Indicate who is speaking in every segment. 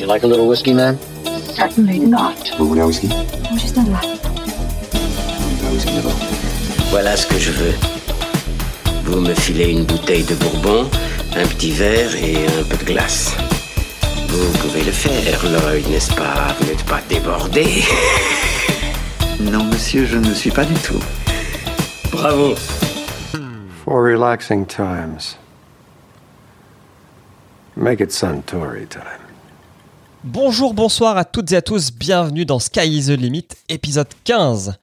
Speaker 1: you like a little whiskey, man?
Speaker 2: Certainly not.
Speaker 3: Vous voulez un whisky
Speaker 2: Juste un.
Speaker 3: Un whisky d'abord.
Speaker 4: Voilà ce que je veux. Vous me filez une bouteille de bourbon, un petit verre et un peu de glace. Vous pouvez le faire, Lloyd, n'est-ce pas? Vous n'êtes pas débordé
Speaker 5: Non, monsieur, je ne suis pas du tout.
Speaker 4: Bravo
Speaker 6: For relaxing times. Make it Suntory time.
Speaker 7: Bonjour, bonsoir à toutes et à tous, bienvenue dans Sky is the Limit, épisode 15.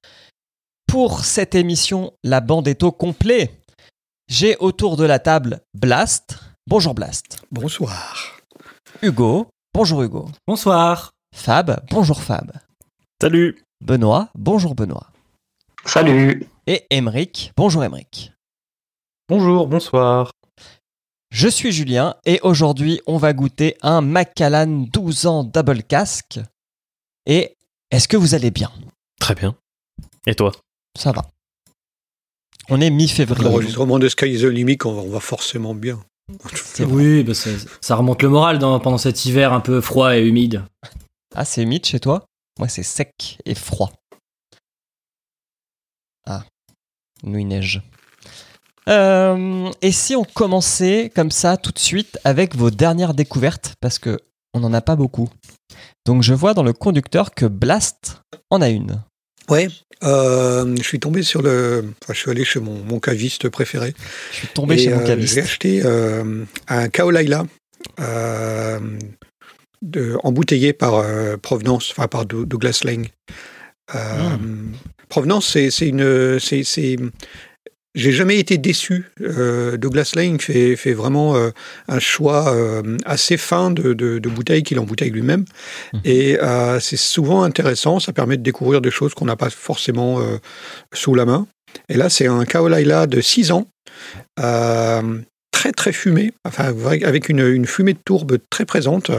Speaker 7: Pour cette émission, la bande est au complet. J'ai autour de la table Blast. Bonjour Blast.
Speaker 8: Bonsoir.
Speaker 7: Hugo. Bonjour Hugo.
Speaker 9: Bonsoir.
Speaker 7: Fab. Bonjour Fab.
Speaker 9: Salut.
Speaker 7: Benoît. Bonjour Benoît.
Speaker 5: Salut.
Speaker 7: Et Emeric. Bonjour Emeric.
Speaker 9: Bonjour, bonsoir.
Speaker 7: Je suis Julien et aujourd'hui on va goûter un Macallan 12 ans double casque. Et est-ce que vous allez bien?
Speaker 9: Très bien. Et toi?
Speaker 7: Ça va. On est mi-février.
Speaker 8: L'enregistrement de Sky is the Limit, on va, on va forcément bien.
Speaker 9: Oui, bah ça, ça remonte le moral dans- pendant cet hiver un peu froid et humide.
Speaker 7: Ah, c'est humide chez toi? Moi, c'est sec et froid. Ah, nous il neige. Euh, et si on commençait comme ça tout de suite avec vos dernières découvertes Parce que on n'en a pas beaucoup. Donc je vois dans le conducteur que Blast en a une.
Speaker 8: Ouais, euh, je suis tombé sur le. Enfin, je suis allé chez mon, mon caviste préféré.
Speaker 7: Je suis tombé
Speaker 8: Et,
Speaker 7: chez mon
Speaker 8: euh,
Speaker 7: caviste.
Speaker 8: J'ai acheté un Kaolaila embouteillé par Provenance, enfin par Dou- Douglas Lang. Euh, Provenance, c'est une. c'est- J'ai jamais été déçu. Euh, Douglas Lang fait, fait vraiment euh, un choix euh, assez fin de, de, de bouteilles qu'il embouteille lui-même.
Speaker 7: Mhm.
Speaker 8: Et euh, c'est souvent intéressant. Ça permet de découvrir des choses qu'on n'a pas forcément sous la main. Et là, c'est un Kaolaila de 6 ans. Très très fumé, enfin avec une, une fumée de tourbe très présente,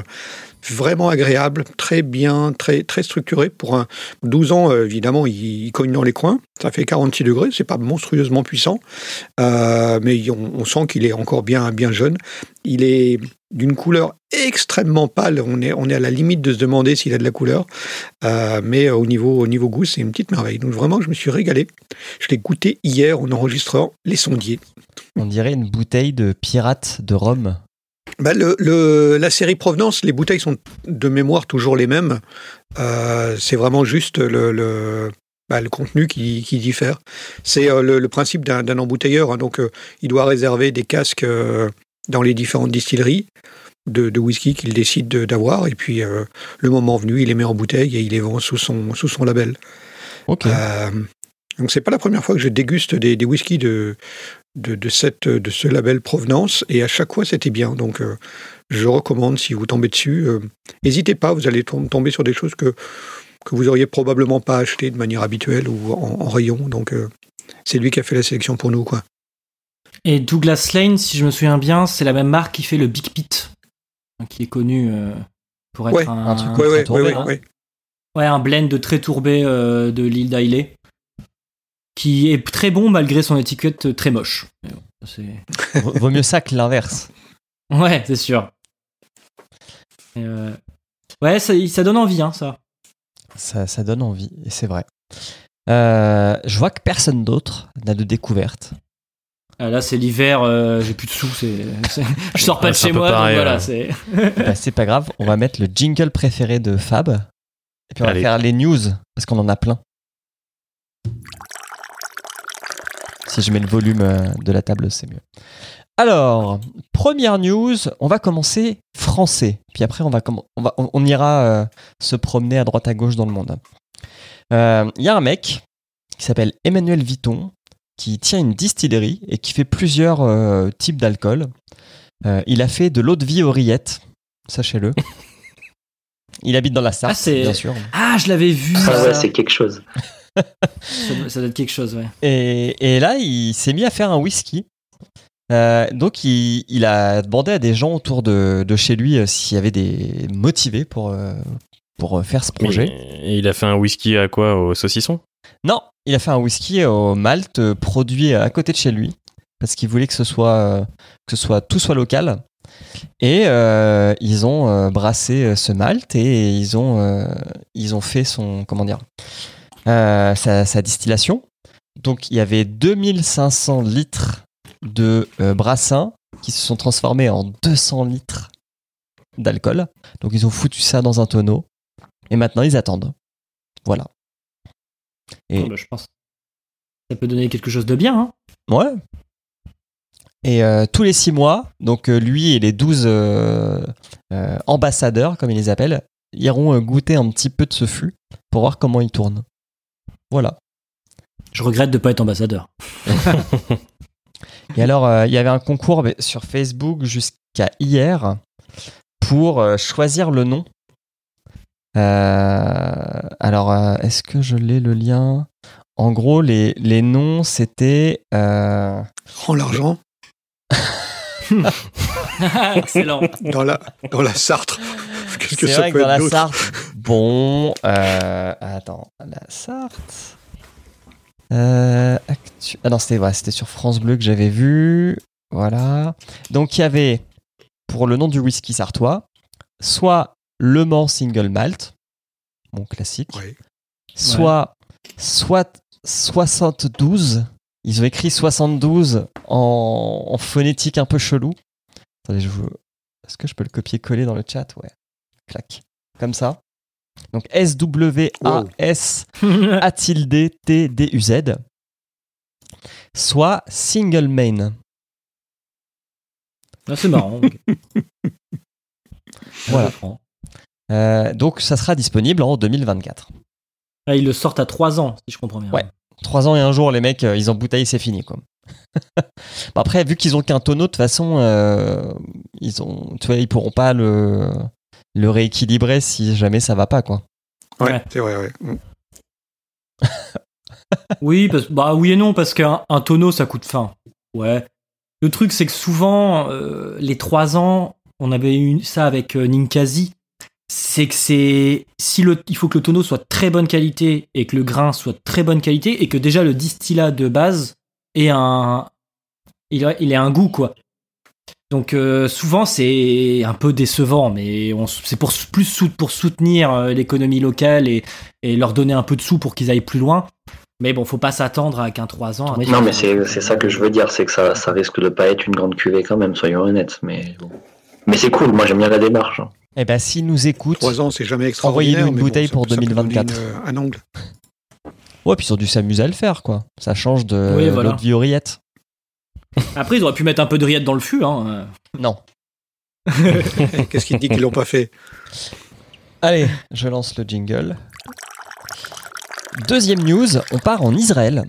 Speaker 8: vraiment agréable, très bien, très très structuré pour un 12 ans euh, évidemment il, cogne dans les coins, ça fait 46 degrés, c'est pas monstrueusement puissant, euh, mais on, on sent qu'il est encore bien bien jeune. Il est d'une couleur extrêmement pâle, on est on est à la limite de se demander s'il a de la couleur, Euh, mais au niveau au niveau goût c'est une petite merveille. Donc vraiment je me suis régalé. Je l'ai goûté hier en enregistrant les sondiers.
Speaker 7: On dirait une bouteille de pirate de Rome.
Speaker 8: Bah, le, le- la série Provenance, les bouteilles sont de mémoire toujours les mêmes. Euh, c'est vraiment juste le, le, bah, le contenu qui, qui diffère. C'est euh, le, le principe d'un d'un embouteilleur. hein. donc, euh, il doit réserver des casques euh, dans les différentes distilleries de, de whisky qu'il décide de- d'avoir. Et puis, euh, le moment venu, il les met en bouteille et il les vend sous son, sous son label.
Speaker 7: Ok.
Speaker 8: Donc c'est pas la première fois que je déguste des, des whiskies de, de, de, cette, de ce label Provenance et à chaque fois c'était bien. Donc euh, je recommande si vous tombez dessus, euh, n'hésitez pas, vous allez tom- tomber sur des choses que, que vous auriez probablement pas achetées de manière habituelle ou en, en rayon. Donc euh, c'est lui qui a fait la sélection pour nous. quoi.
Speaker 9: Et Douglas Lane, si je me souviens bien, c'est la même marque qui fait le Big Pit, hein, qui est connu euh, pour être
Speaker 8: Ouais,
Speaker 9: un,
Speaker 7: un truc
Speaker 8: Ouais, ouais,
Speaker 7: tourbé,
Speaker 8: ouais,
Speaker 7: hein.
Speaker 8: ouais, ouais.
Speaker 9: ouais, un blend de très tourbé euh, de l'île d'Ailey, qui est très bon malgré son étiquette très moche.
Speaker 7: Vaut mieux ça que l'inverse.
Speaker 9: Ouais, c'est sûr. Euh, Ouais, ça, ça donne envie, hein, ça.
Speaker 7: Ça, ça donne envie, et c'est vrai. Euh, je vois que personne d'autre n'a de découverte.
Speaker 9: Ah, Là, c'est l'hiver, euh, j'ai plus de sous, c'est, c'est- je sors pas de chez moi, donc voilà, c'est.
Speaker 7: Bah, c'est pas grave, on va mettre le jingle préféré de Fab. Et puis on
Speaker 10: Allez.
Speaker 7: va faire les news, parce qu'on en a plein. Si je mets le volume euh, de la table, c'est mieux. Alors, première news, on va commencer français. Puis après, on, va on, va, on, on ira euh, se promener à droite à gauche dans le monde. Euh, Il y a un mec qui s'appelle Emmanuel Vuitton, qui tient une distillerie et qui fait plusieurs euh, types d'alcool. Euh, il a fait de l'eau de vie aux rillettes, sachez-le. Il habite dans la Sarthe,
Speaker 9: Ah,
Speaker 7: bien sûr.
Speaker 9: Ah, je l'avais vu.
Speaker 5: Ah
Speaker 9: ça.
Speaker 5: ouais, c'est quelque chose.
Speaker 9: Ça doit, être quelque chose, ouais.
Speaker 7: Et, et là, il s'est mis à faire un whisky. Euh, donc, il, il a demandé à des gens autour de, de chez lui euh, s'il y avait des motivés pour, euh, pour faire ce projet.
Speaker 10: Et il a fait un whisky à quoi Au saucisson?
Speaker 7: Non, il a fait un whisky au malt produit à côté de chez lui. parce qu'ils voulaient que ce soit que ce soit tout soit local. Et euh, ils ont euh, brassé ce malt et ils ont euh, ils ont fait son comment dire euh, sa, sa distillation. Donc il y avait 2500 litres de euh, brassin qui se sont transformés en 200 litres d'alcool. Donc ils ont foutu ça dans un tonneau et maintenant ils attendent. Voilà. Et
Speaker 9: Ah bah, je pense. Ça peut donner quelque chose de bien. Hein.
Speaker 7: Ouais. Et euh, tous les six mois, donc lui et les 12 euh, euh, ambassadeurs, comme ils les appellent, iront goûter un petit peu de ce fût pour voir comment il tourne. Voilà.
Speaker 9: Je regrette de pas être ambassadeur.
Speaker 7: Et alors, euh, il y avait un concours sur Facebook jusqu'à hier pour euh, choisir le nom. Euh, alors, euh, est-ce que je l'ai le lien? En gros, les, les noms, c'était... euh,
Speaker 8: Rends l'argent
Speaker 9: Excellent.
Speaker 8: dans la, dans la Sartre. Qu'est-ce que
Speaker 7: C'est
Speaker 8: ça
Speaker 7: vrai que
Speaker 8: peut
Speaker 7: dans
Speaker 8: être
Speaker 7: la Sarthe. Bon, euh, attends, la Sarthe. Euh, actu- Ah non, c'était ouais, c'était sur France Bleu que j'avais vu. Voilà. Donc il y avait pour le nom du whisky sartois, soit Le Mans Single Malt, mon classique,
Speaker 8: Oui.
Speaker 7: soit soit 72. Ils ont écrit 72 en, en phonétique un peu chelou. Attendez, je vous... Est-ce que je peux le copier-coller dans le chat? Ouais. Clac. Comme ça. Donc S-W-A-S A tilde T D U Z. Soit single main.
Speaker 9: Ah, c'est marrant.
Speaker 7: Voilà. Euh, donc ça sera disponible en 2024.
Speaker 9: Ah, ils le sortent à 3 ans, si je comprends bien.
Speaker 7: Ouais. Trois ans et un jour, les mecs, euh, ils embouteillent, c'est fini. Quoi. Bon, après, vu qu'ils ont qu'un tonneau, de toute façon, euh, ils ont, tu vois, ils pourront pas le, le rééquilibrer si jamais ça va pas, quoi.
Speaker 8: Ouais,
Speaker 9: Ouais.
Speaker 8: c'est vrai, ouais. Mm.
Speaker 9: Oui, parce, bah oui et non, parce qu'un un tonneau, ça coûte fin. Ouais. Le truc, c'est que souvent, euh, les 3 ans, on avait eu ça avec euh, Ninkasi, c'est que c'est. Si le, il faut que le tonneau soit de très bonne qualité et que le grain soit de très bonne qualité et que déjà le distillat de base ait un. Il a, il un goût, quoi. Donc euh, souvent c'est un peu décevant, mais on s- c'est pour plus sou- pour soutenir euh, l'économie locale et, et leur donner un peu de sous pour qu'ils aillent plus loin. Mais bon, faut pas s'attendre à qu'un 3 ans.
Speaker 1: Non, mais c'est c'est ça que je veux dire, c'est que ça, ça risque de pas être une grande cuvée quand même, soyons honnêtes. Mais, bon. mais c'est cool, moi j'aime bien la démarche. hein.
Speaker 7: Eh ben, s'ils nous écoutent,
Speaker 8: Trois ans, c'est jamais extraordinaire.
Speaker 7: Envoyez-nous une
Speaker 8: bon,
Speaker 7: bouteille
Speaker 8: ça-
Speaker 7: pour
Speaker 8: ça peut donner
Speaker 7: 2024.
Speaker 8: une, euh, un angle.
Speaker 7: ouais, puis ils ont dû s'amuser à le faire, quoi. Ça change de
Speaker 9: Oui, voilà.
Speaker 7: rillettes.
Speaker 9: Après, ils auraient pu mettre un peu de rillettes dans le fût. Hein.
Speaker 7: Non.
Speaker 8: Qu'est-ce qui te dit qu'ils l'ont pas fait?
Speaker 7: Allez, je lance le jingle. Deuxième news, on part en Israël,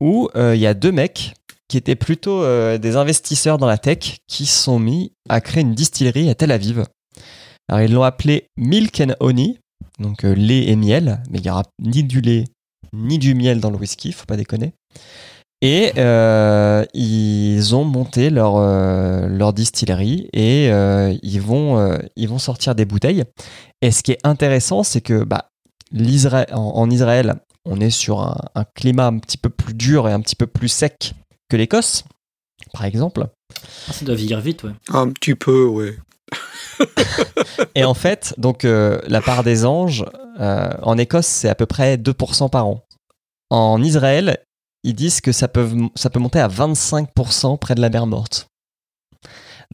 Speaker 7: où euh, il y a deux mecs qui étaient plutôt euh, des investisseurs dans la tech qui se sont mis à créer une distillerie à Tel Aviv. Alors ils l'ont appelé Milk and Honey, donc euh, lait et miel, mais il n'y aura ni du lait ni du miel dans le whisky, faut pas déconner. Et euh, ils ont monté leur, euh, leur distillerie et euh, ils, vont, euh, ils vont sortir des bouteilles. Et ce qui est intéressant, c'est que bah, l'Israël, en, en Israël, on est sur un, un climat un petit peu plus dur et un petit peu plus sec que l'Écosse, par exemple.
Speaker 9: Ah, ça doit vieillir vite, ouais.
Speaker 8: Un petit peu, ouais.
Speaker 7: Et en fait, donc euh, la part des anges, euh, en Écosse, c'est à peu près 2% par an. En Israël, ils disent que ça peut, ça peut monter à 25% près de la mer morte.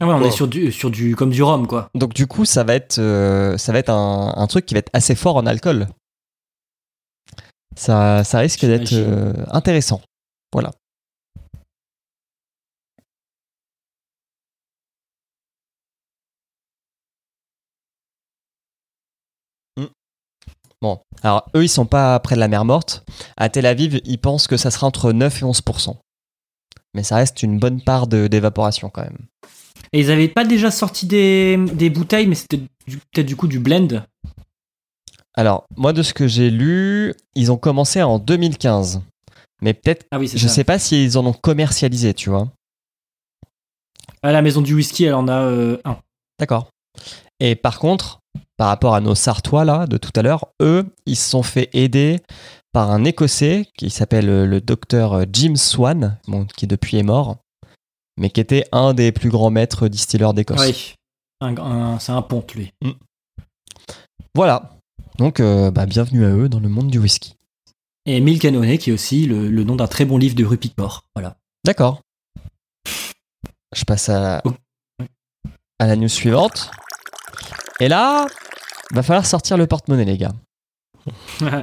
Speaker 9: Ah ouais, on
Speaker 8: Oh.
Speaker 9: est sur du, sur du, comme du rhum, quoi.
Speaker 7: Donc du coup, ça va être, euh, ça va être un, un truc qui va être assez fort en alcool. Ça, ça risque d'être euh, intéressant. Voilà. Bon, alors eux, ils sont pas près de la mer morte. À Tel Aviv, ils pensent que ça sera entre 9 et 11%. Mais ça reste une bonne part d'évaporation quand même.
Speaker 9: Et ils avaient pas déjà sorti des, des bouteilles, mais c'était peut-être du coup du blend?
Speaker 7: Alors, moi, de ce que j'ai lu, ils ont commencé en 2015. Mais peut-être,
Speaker 9: Ah oui,
Speaker 7: je
Speaker 9: ça.
Speaker 7: sais pas s'ils en ont commercialisé, tu vois.
Speaker 9: À la maison du whisky, elle en a euh, un.
Speaker 7: D'accord. Et par contre, par rapport à nos Sartois, là, de tout à l'heure, eux, ils se sont fait aider par un Écossais qui s'appelle euh, le docteur Jim Swan, bon, qui depuis est mort, mais qui était un des plus grands maîtres distilleurs d'Écosse.
Speaker 9: Oui. Un- un- c'est un ponte, lui.
Speaker 7: Voilà. Donc, euh, bah, bienvenue à eux dans le monde du whisky.
Speaker 9: Et Mille Canonnet, qui est aussi le, le nom d'un très bon livre de Rupert Mort. Voilà.
Speaker 7: D'accord. Je passe à,
Speaker 9: Oh.
Speaker 7: à la news suivante. Et là, va falloir sortir le porte-monnaie, les gars.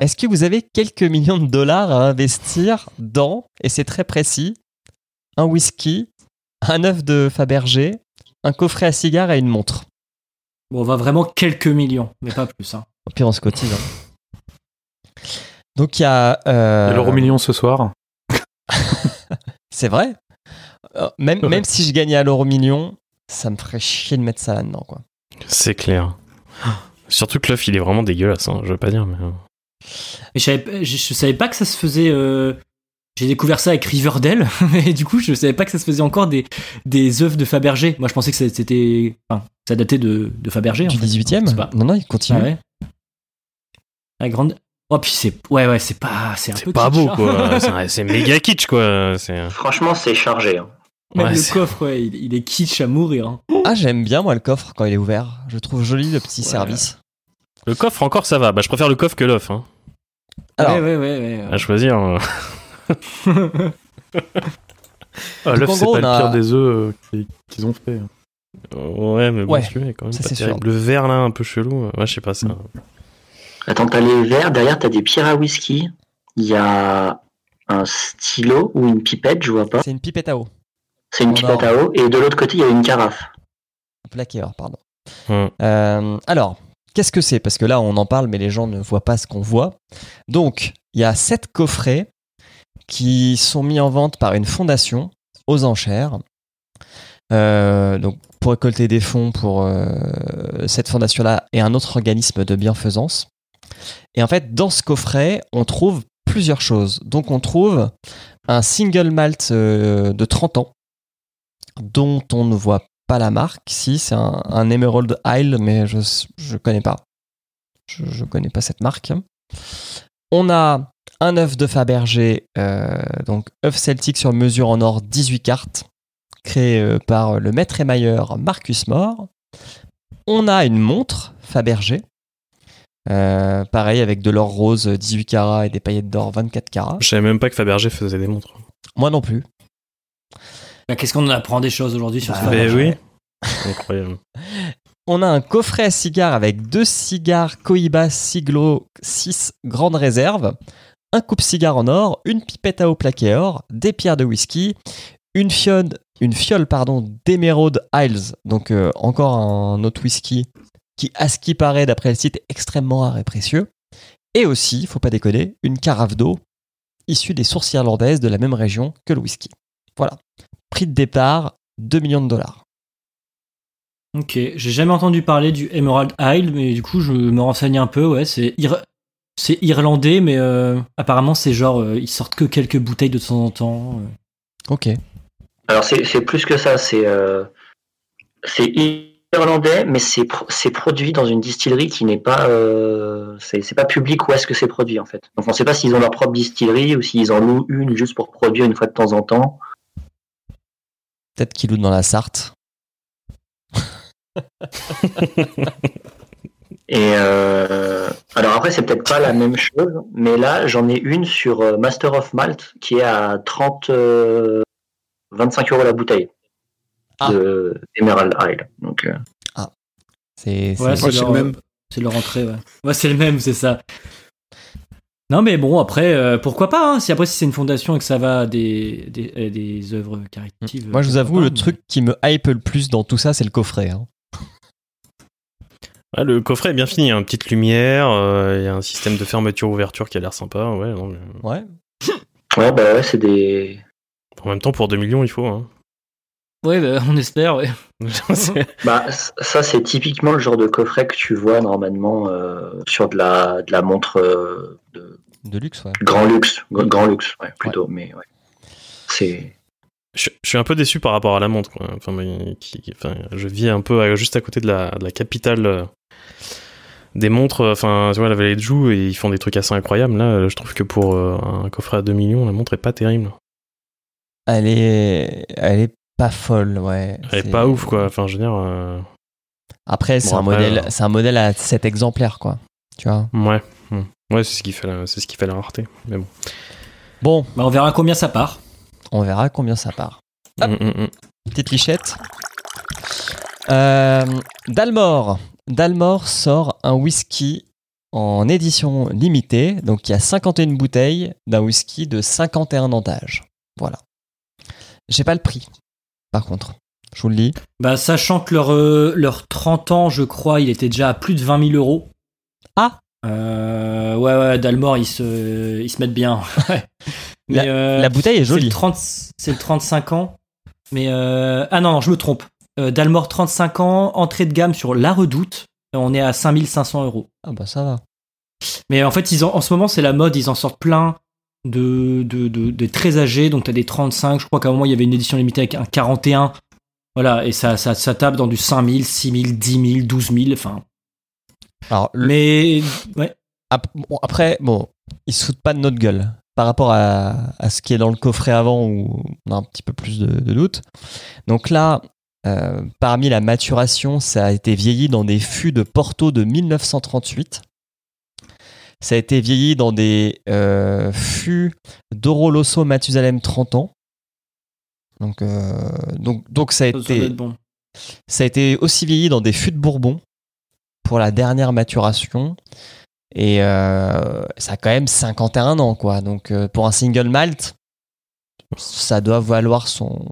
Speaker 7: Est-ce que vous avez quelques millions de dollars à investir dans, et c'est très précis, un whisky, un œuf de Fabergé, un coffret à cigares et une montre?
Speaker 9: Bon, on va vraiment quelques millions, mais pas plus. Hein.
Speaker 7: Au pire, on se cotise. hein. Donc il y a... euh,
Speaker 10: l'euro million ce soir.
Speaker 7: C'est vrai. Euh, même,
Speaker 10: Ouais.
Speaker 7: même si je gagnais à l'euro million, ça me ferait chier de mettre ça là-dedans. Quoi.
Speaker 10: C'est clair. Surtout que l'œuf, il est vraiment dégueulasse, hein, je veux pas dire, mais. euh,
Speaker 9: Mais je savais, pas- je, je savais pas que ça se faisait. euh, J'ai découvert ça avec Riverdale, mais du coup, je savais pas que ça se faisait encore des, des œufs de Fabergé. Moi, je pensais que c'était. Enfin, ça datait de, de Fabergé.
Speaker 7: Du
Speaker 9: en fait.
Speaker 7: 18
Speaker 9: C'est
Speaker 7: e
Speaker 9: pas-
Speaker 7: Non, non, il continue.
Speaker 9: Ah ouais. La grande. Oh, puis c'est. Ouais, ouais, c'est pas. C'est
Speaker 10: pas
Speaker 9: kitsch,
Speaker 10: beau,
Speaker 9: hein.
Speaker 10: quoi. C'est- méga kitsch, quoi. C'est.
Speaker 1: Franchement, c'est chargé. hein.
Speaker 9: Même
Speaker 10: Ouais,
Speaker 9: le coffre, ouais, il, il est kitsch à mourir. hein.
Speaker 7: Ah, j'aime bien moi le coffre quand il est ouvert. Je trouve joli le petit
Speaker 9: Ouais.
Speaker 7: service.
Speaker 10: Le coffre, encore, ça va. Bah, je préfère le coffre que l'œuf, hein.
Speaker 7: Alors,
Speaker 9: ouais, ouais, ouais. ouais,
Speaker 10: À choisir. euh. Ah, l'œuf, c'est pas
Speaker 7: on
Speaker 10: le
Speaker 7: a-
Speaker 10: pire des œufs euh, qu'ils- ont fait. Ouais, mais bon, est quand même
Speaker 7: ça,
Speaker 10: pas
Speaker 7: c'est
Speaker 10: terrible.
Speaker 7: sûr.
Speaker 10: Le vert, là, un peu chelou. Ouais, je sais pas ça.
Speaker 1: Attends, t'as les verres, derrière t'as des pierres à whisky. Il y a un stylo ou une pipette, je vois pas.
Speaker 7: c'est une pipette à eau.
Speaker 1: C'est une pipette
Speaker 7: or.
Speaker 1: à eau. Et de l'autre côté, il y a une carafe.
Speaker 7: Un plaqué or, pardon.
Speaker 10: Hum.
Speaker 7: Euh, alors, qu'est-ce que c'est? Parce que là, on en parle, mais les gens ne voient pas ce qu'on voit. Donc, il y a sept coffrets qui sont mis en vente par une fondation aux enchères. Euh, donc, pour récolter des fonds pour euh, cette fondation-là et un autre organisme de bienfaisance. Et en fait, dans ce coffret, on trouve plusieurs choses. Donc, on trouve un single malt euh, de 30 ans dont on ne voit pas la marque. Si, c'est un, un Emerald Isle, mais je je connais pas. Je, je connais pas cette marque. On a un œuf de Fabergé, euh, donc œuf celtique sur mesure en or 18 cartes, créé euh, par le maître émailleur Marcus Moore. On a une montre Fabergé, euh, pareil avec de l'or rose 18 carats et des paillettes d'or 24 carats.
Speaker 10: Je savais même pas que Fabergé faisait des montres.
Speaker 7: Moi non plus.
Speaker 9: Bah, Qu'est-ce qu'on apprend des choses aujourd'hui sur
Speaker 7: Bah,
Speaker 9: ce
Speaker 10: Mais
Speaker 9: Fabergé
Speaker 10: oui. Incroyable.
Speaker 7: On a un coffret à cigares avec deux cigares Cohiba Siglo 6 grande réserve, un coupe-cigare en or, une pipette à eau plaquée or, des pierres de whisky, une fiole, une fiole pardon, d'Emerald Isles, donc euh, encore un autre whisky qui, à ce qui paraît d'après le site, est extrêmement rare et précieux, et aussi, faut pas déconner, une carafe d'eau issue des sources irlandaises de la même région que le whisky. Voilà. Prix de départ, 2 millions de dollars.
Speaker 9: Ok, j'ai jamais entendu parler du Emerald Isle, mais du coup, je me renseigne un peu. Ouais, c'est ir- c'est irlandais, mais euh, apparemment, c'est genre, euh, ils sortent que quelques bouteilles de temps en temps. euh.
Speaker 7: Ok.
Speaker 1: Alors c'est c'est plus que ça, c'est euh, c'est irlandais, mais c'est pro- c'est produit dans une distillerie qui n'est pas euh, c'est c'est pas public où est-ce que c'est produit en fait. Donc on ne sait pas s'ils ont leur propre distillerie ou s'ils en louent une juste pour produire une fois de temps en temps.
Speaker 7: Peut-être qu'il loue dans la Sarthe.
Speaker 1: Et euh, alors après c'est peut-être pas la même chose, mais là j'en ai une sur euh, Master of Malt qui est à 30 euh, 25 euros la bouteille
Speaker 7: Ah.
Speaker 1: de Emerald Isle. Donc euh,
Speaker 7: C'est
Speaker 9: Ouais,
Speaker 7: c'est-
Speaker 8: Ouais, c'est
Speaker 9: leur,
Speaker 8: le même.
Speaker 9: C'est leur entrée, ouais. Ouais, c'est le même, c'est ça. Non, mais bon, après, euh, pourquoi pas hein, Si après, si c'est une fondation et que ça va à des, des, à des œuvres caritatives.
Speaker 7: Moi, je vous avoue,
Speaker 9: pas,
Speaker 7: le
Speaker 9: mais-
Speaker 7: truc qui me hype le plus dans tout ça, c'est le coffret. hein.
Speaker 10: Ah, le coffret est bien fini, hein. petite lumière, euh, il y a un système de fermeture-ouverture qui a l'air sympa. Ouais, non, mais-
Speaker 7: Ouais.
Speaker 1: ouais bah ouais c'est des
Speaker 10: En même temps, pour 2 millions, il faut. Hein.
Speaker 9: Ouais, bah, on espère, ouais.
Speaker 1: Bah, ça, c'est typiquement le genre de coffret que tu vois normalement euh, sur de la, de la montre euh, de
Speaker 7: De luxe, ouais.
Speaker 1: grand luxe. Grand luxe, ouais, plutôt. Mais ouais. C'est.
Speaker 10: je, je suis un peu déçu par rapport à la montre. Quoi. Enfin, mais qui- qui- enfin, je vis un peu à- juste à côté de la, de la capitale euh, des montres. Enfin, tu vois, la vallée de Joux, et ils font des trucs assez incroyables. Là, je trouve que pour euh, un coffret à 2 millions, la montre est pas terrible.
Speaker 7: Elle est, elle est pas folle, ouais.
Speaker 10: Elle est
Speaker 7: C'est-
Speaker 10: pas ouf, quoi. Enfin, je veux dire. euh,
Speaker 7: Après, c'est
Speaker 10: Bon,
Speaker 7: un modèle,
Speaker 10: euh,
Speaker 7: c'est un modèle à 7 exemplaires, quoi. Tu vois?
Speaker 10: Ouais. hmm. Ouais, c'est ce qui fait la, c'est ce qui fait la rareté. Mais bon.
Speaker 7: Bon,
Speaker 9: Bah, on verra combien ça part.
Speaker 7: on verra combien ça part. Hop.
Speaker 10: Mm, mm, mm.
Speaker 7: Petite lichette. Euh, Dalmor. Dalmor sort un whisky en édition limitée. Donc il y a 51 bouteilles d'un whisky de 51 ans d'âge. Voilà. J'ai pas le prix, par contre. Je vous le dis.
Speaker 9: Bah, sachant que leur, euh, leur 30 ans, je crois, il était déjà à plus de 20 000 euros.
Speaker 7: Ah
Speaker 9: Euh, Ouais, ouais, Dalmor, ils se, ils se mettent bien. Mais, euh,
Speaker 7: La bouteille est jolie.
Speaker 9: 30 c'est le 35 ans. Mais euh, ah non, non, je me trompe. Dalmor 35 ans, entrée de gamme sur La Redoute. On est à 5500 euros.
Speaker 7: Ah bah ça va.
Speaker 9: Mais en fait, ils en, en ce moment, c'est la mode. Ils en sortent plein de, de, de, de très âgés. Donc, tu as des 35. Je crois qu'à un moment, il y avait une édition limitée avec un 41. Voilà. Et ça, ça, ça tape dans du 5000, 6000, 10 000, 12 000. Enfin.
Speaker 7: Alors, le-
Speaker 9: Mais. Ouais.
Speaker 7: après, bon, ils se foutent pas de notre gueule. Par rapport à, à ce qui est dans le coffret avant, où on a un petit peu plus de, de doutes. Donc là, euh, parmi la maturation, ça a été vieilli dans des fûts de Porto de 1938. Ça a été vieilli dans des euh, fûts d'Oroloso Mathusalem 30 ans. Donc, euh, donc, donc ça, a
Speaker 9: Ça
Speaker 7: été,
Speaker 9: bon.
Speaker 7: ça a été aussi vieilli dans des fûts de Bourbon pour la dernière maturation. Et euh, ça a quand même 51 ans, quoi. Donc euh, pour un single malt, ça doit valoir son,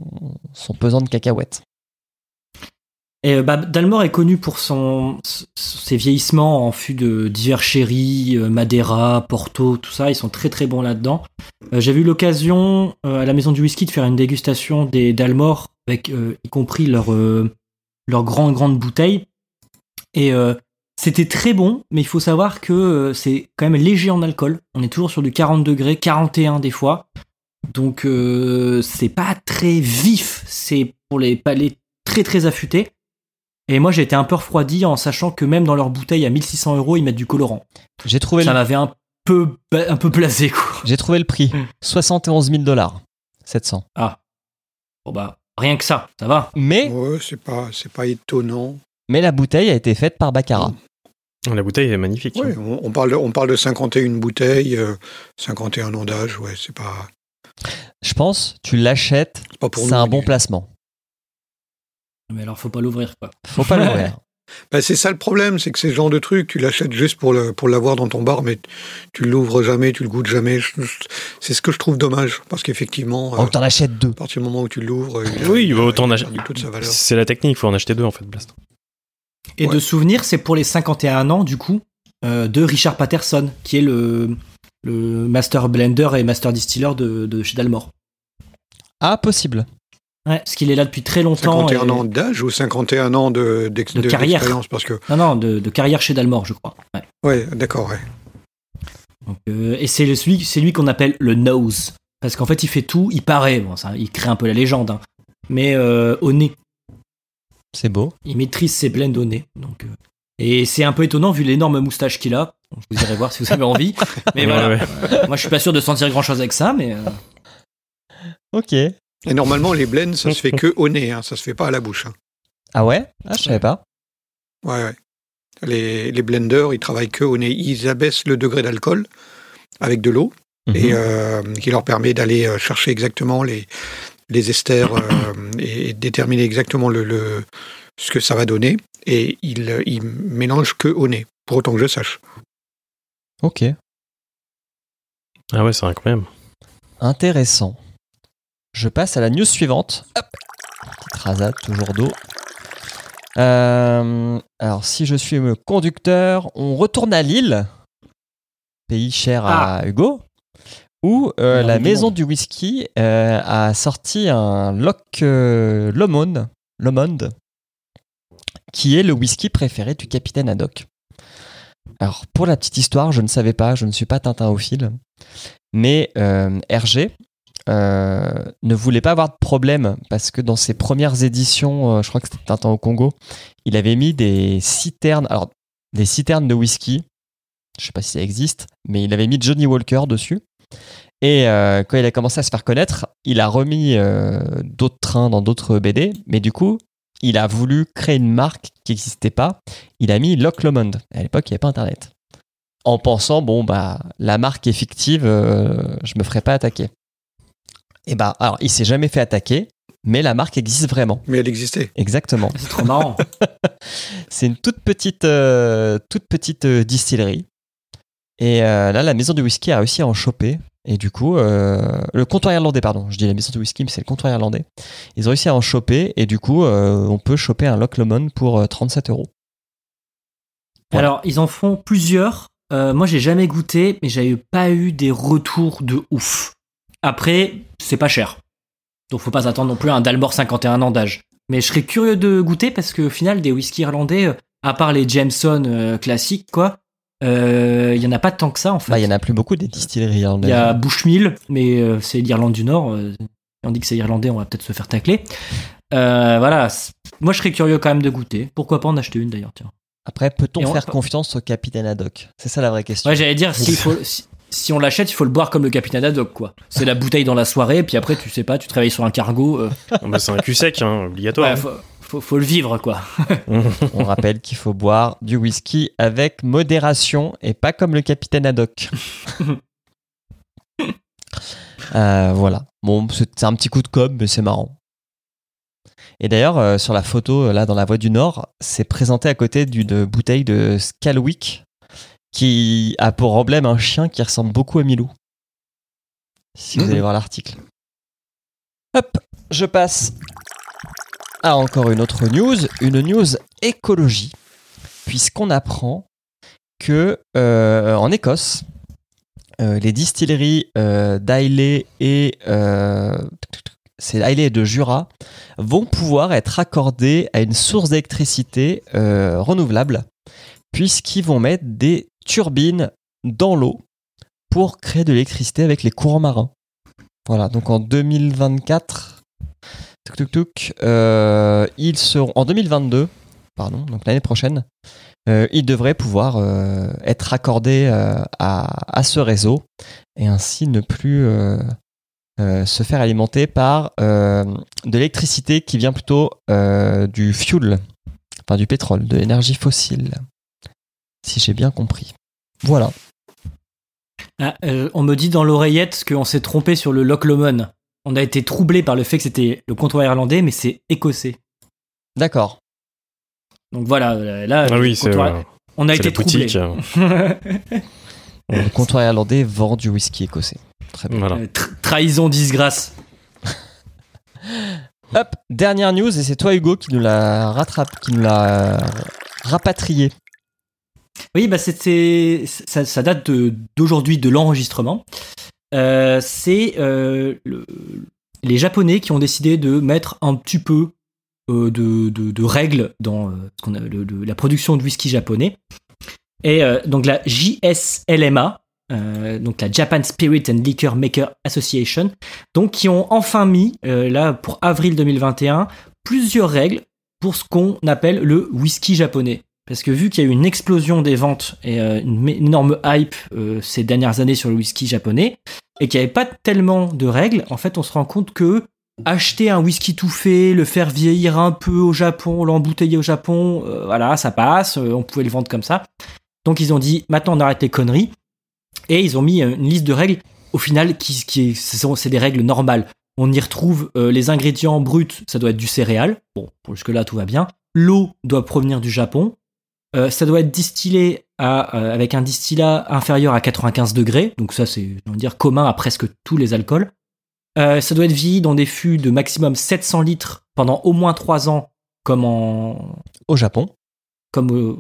Speaker 7: son pesant de cacahuètes.
Speaker 9: Et euh, Dalmor est connu pour ses vieillissements en fût de divers sherry, euh, Madeira, Porto, tout ça. Ils sont très très bons là-dedans. Euh, J'avais eu l'occasion euh, à la maison du whisky de faire une dégustation des Dalmor, avec y compris leur, leur grande grande bouteille. Et c'était très bon, mais il faut savoir que c'est quand même léger en alcool. On est toujours sur du 40 degrés, 41 des fois. Donc c'est pas très vif, c'est pour les palais très très affûtés. Et moi j'ai été un peu refroidi en sachant que même dans leur bouteille à 1600 euros ils mettent du colorant.
Speaker 7: J'ai trouvé,
Speaker 9: Ça
Speaker 7: le,
Speaker 9: m'avait un peu un peu blasé quoi.
Speaker 7: j'ai trouvé le prix 71 000 dollars. 700.
Speaker 9: Bon bah rien que ça, ça va.
Speaker 7: Mais,
Speaker 8: Ouais, c'est pas, c'est pas étonnant.
Speaker 7: mais la bouteille a été faite par Baccarat.
Speaker 10: La bouteille est magnifique.
Speaker 8: Ouais, on, on parle de, on parle de 51 bouteilles, euh, 51 ans d'âge, ouais, c'est pas,
Speaker 7: Je pense, tu l'achètes,
Speaker 8: c'est pas pour
Speaker 7: c'est
Speaker 8: nous.
Speaker 7: un bon placement.
Speaker 9: Mais alors faut pas l'ouvrir quoi.
Speaker 7: Faut pas l'ouvrir.
Speaker 8: Bah, c'est ça le problème, c'est que ces genres de trucs, tu l'achètes juste pour le, pour l'avoir dans ton bar, mais tu l'ouvres jamais, tu le goûtes jamais. C'est ce que je trouve dommage, parce qu'effectivement, euh,
Speaker 7: Oh, t'en achètes deux.
Speaker 8: à partir du moment où tu l'ouvres, il a-
Speaker 10: Oui,
Speaker 8: il
Speaker 10: autant
Speaker 8: il a
Speaker 10: ach-
Speaker 8: perdu toute sa valeur.
Speaker 10: C'est la technique, il faut en acheter deux en fait, Blast.
Speaker 9: Et
Speaker 8: Ouais.
Speaker 9: de souvenir, c'est pour les 51 ans du coup euh, de Richard Patterson qui est le le master blender et master distiller de, de chez Dalmor.
Speaker 7: Ah, possible.
Speaker 9: Ouais, parce qu'il est là depuis très longtemps.
Speaker 8: 51
Speaker 9: et-
Speaker 8: ans d'âge ou 51 ans de,
Speaker 9: De
Speaker 8: de-
Speaker 9: carrière.
Speaker 8: d'expérience Parce que,
Speaker 9: Non non, de, de carrière chez Dalmor, je crois. Ouais.
Speaker 8: ouais, d'accord, ouais.
Speaker 9: Donc, euh, et c'est le- celui, c'est lui qu'on appelle le nose. Parce qu'en fait, il fait tout, il paraît, bon, ça, il crée un peu la légende, hein. mais euh, au nez.
Speaker 7: C'est beau.
Speaker 9: Il maîtrise ses blends au nez. Donc, euh, et c'est un peu étonnant vu l'énorme moustache qu'il a. Bon, je vous irai voir si vous avez envie. Mais
Speaker 10: Ouais,
Speaker 9: voilà.
Speaker 10: ouais.
Speaker 9: Moi, je suis pas sûr de sentir grand chose avec ça, mais. euh,
Speaker 7: Ok.
Speaker 8: Et normalement, les blends, ça se fait que au nez, hein, ça se fait pas à la bouche. hein.
Speaker 7: Ah ouais? Ah, je savais pas.
Speaker 8: Ouais, ouais. Les, les blenders, ils travaillent que au nez. Ils abaissent le degré d'alcool avec de l'eau et
Speaker 7: Mhm.
Speaker 8: euh, qui leur permet d'aller euh, chercher exactement les, les esters euh, et déterminer exactement le, le- ce que ça va donner. Et ils, ils mélangent que au nez, pour autant que je sache.
Speaker 7: Ok.
Speaker 10: Ah ouais, c'est incroyable.
Speaker 7: Intéressant. Je passe à la news suivante. Hop. Petite rasade, toujours d'eau. Euh, alors, si je suis le conducteur, on retourne à Lille, pays cher à Hugo, où euh, la maison
Speaker 9: monde.
Speaker 7: du whisky euh, a sorti un Loch Lomond, Lomond, qui est le whisky préféré du capitaine Haddock. Alors, pour la petite histoire, je ne savais pas, je ne suis pas Tintin au fil, mais Hergé euh, ne voulait pas avoir de problème parce que dans ses premières éditions, euh, je crois que c'était Tintin au Congo, il avait mis des citernes, alors des citernes de whisky. Je sais pas si ça existe, mais il avait mis Johnny Walker dessus. Et euh, quand il a commencé à se faire connaître, il a remis d'autres trains dans d'autres BD, mais du coup, il a voulu créer une marque qui n'existait pas. Il a mis Lock Lomond. À l'époque, il n'y avait pas Internet. En pensant, bon, bah, la marque est fictive, euh, je me ferai pas attaquer. Et bah, alors, il s'est jamais fait attaquer, mais la marque existe vraiment.
Speaker 8: Mais elle existait.
Speaker 7: Exactement.
Speaker 9: C'est trop marrant.
Speaker 7: C'est une toute petite, euh, toute petite euh, distillerie. Et euh, là, la maison du whisky a réussi à en choper. Et du coup, euh, le comptoir irlandais, pardon, je dis la maison du whisky, mais c'est le comptoir irlandais. Ils ont réussi à en choper. Et du coup, euh, on peut choper un Loch Lomond pour euh, 37 euros. Voilà.
Speaker 9: Alors, ils en font plusieurs. Euh, moi, j'ai jamais goûté, mais j'avais pas eu des retours de ouf. Après, c'est pas cher. Donc, faut pas s'attendre non plus à un Dalmor 51 ans d'âge. Mais je serais curieux de goûter parce qu'au final, des whisky irlandais, euh, à part les Jameson euh, classiques, quoi, euh, il y en a pas tant que ça en fait.
Speaker 7: Bah, il y en a plus beaucoup des distilleries
Speaker 9: Il
Speaker 7: irlandaises.
Speaker 9: y a Bushmill, mais euh, c'est l'Irlande du Nord. euh, on dit que c'est irlandais, on va peut-être se faire tacler. Euh, voilà. Moi, je serais curieux quand même de goûter. Pourquoi pas en acheter une d'ailleurs, tiens.
Speaker 7: Après, peut-on faire confiance au capitaine Haddock? C'est ça la vraie question.
Speaker 9: Ouais, j'allais dire, s'il faut, si, on l'achète, il faut le boire comme le capitaine Haddock, quoi. C'est la bouteille dans la soirée, puis après, tu sais pas, tu travailles sur un cargo. euh,
Speaker 10: bah, c'est un cul sec, hein, obligatoire.
Speaker 9: ouais, faut, faut, faut le vivre, quoi.
Speaker 7: On rappelle qu'il faut boire du whisky avec modération et pas comme le capitaine Haddock. Euh, voilà. Bon, c'est un petit coup de com', mais c'est marrant. Et d'ailleurs, euh, sur la photo, là, dans la voie du Nord, c'est présenté à côté d'une bouteille de Scalwick qui a pour emblème un chien qui ressemble beaucoup à Milou. Si vous
Speaker 8: Mhm.
Speaker 7: allez voir l'article. Hop, je passe à encore une autre news, une news écologie, puisqu'on apprend que euh, en Écosse, euh, les distilleries euh, d'Ailey et euh, c'est de Jura vont pouvoir être accordées à une source d'électricité renouvelable, puisqu'ils vont mettre des turbines dans l'eau pour créer de l'électricité avec les courants marins. Voilà, donc en 2024, tuk, tuk, tuk, euh, ils seront en 2022, pardon, donc l'année prochaine, euh, ils devraient pouvoir euh, être raccordés à, à ce réseau et ainsi ne plus se faire alimenter par de l'électricité qui vient plutôt du fuel, enfin du pétrole, de l'énergie fossile, si j'ai bien compris. Voilà.
Speaker 9: Ah, euh, on me dit dans l'oreillette qu'on s'est trompé sur le Loch Lomond. On a été troublé par le fait que c'était le comptoir irlandais, mais c'est écossais.
Speaker 7: D'accord.
Speaker 9: Donc voilà, euh, là,
Speaker 10: Ah oui, c'est
Speaker 9: comptoir-
Speaker 10: euh,
Speaker 9: on a été troublé.
Speaker 7: Le comptoir irlandais vend du whisky écossais. Très bien.
Speaker 10: Voilà.
Speaker 9: Tra- trahison, disgrâce.
Speaker 7: Hop, dernière news, et c'est toi Hugo qui nous l'a rattrape, qui nous l'a rapatrié.
Speaker 9: Oui, bah c'était ça, date d'aujourd'hui de, l'enregistrement. Euh, c'est euh, le- les Japonais qui ont décidé de mettre un petit peu euh, de, règles dans la production de whisky japonais. Et donc la JSLMA, donc la Japan Spirit and Liquor Maker Association, donc qui ont enfin mis là pour avril 2021 plusieurs règles pour ce qu'on appelle le whisky japonais. Parce que vu qu'il y a eu une explosion des ventes et euh, une énorme hype euh, ces dernières années sur le whisky japonais, et qu'il n'y avait pas tellement de règles, en fait, on se rend compte que acheter un whisky tout fait, le faire vieillir un peu au Japon, l'embouteiller au Japon, euh, voilà, ça passe, on pouvait le vendre comme ça. Donc ils ont dit, maintenant on arrête les conneries, et ils ont mis une liste de règles, au final, qui, qui c'est des règles normales. On y retrouve les ingrédients bruts, ça doit être du céréal, bon, jusque-là tout va bien. L'eau doit provenir du Japon, euh, ça doit être distillé à, euh, avec un distillat inférieur à 95 degrés, donc ça c'est dire commun à presque tous les alcools. Euh, ça doit être vieilli dans des fûts de maximum 700 litres pendant au moins 3 ans, comme en
Speaker 7: Au Japon.
Speaker 9: comme euh,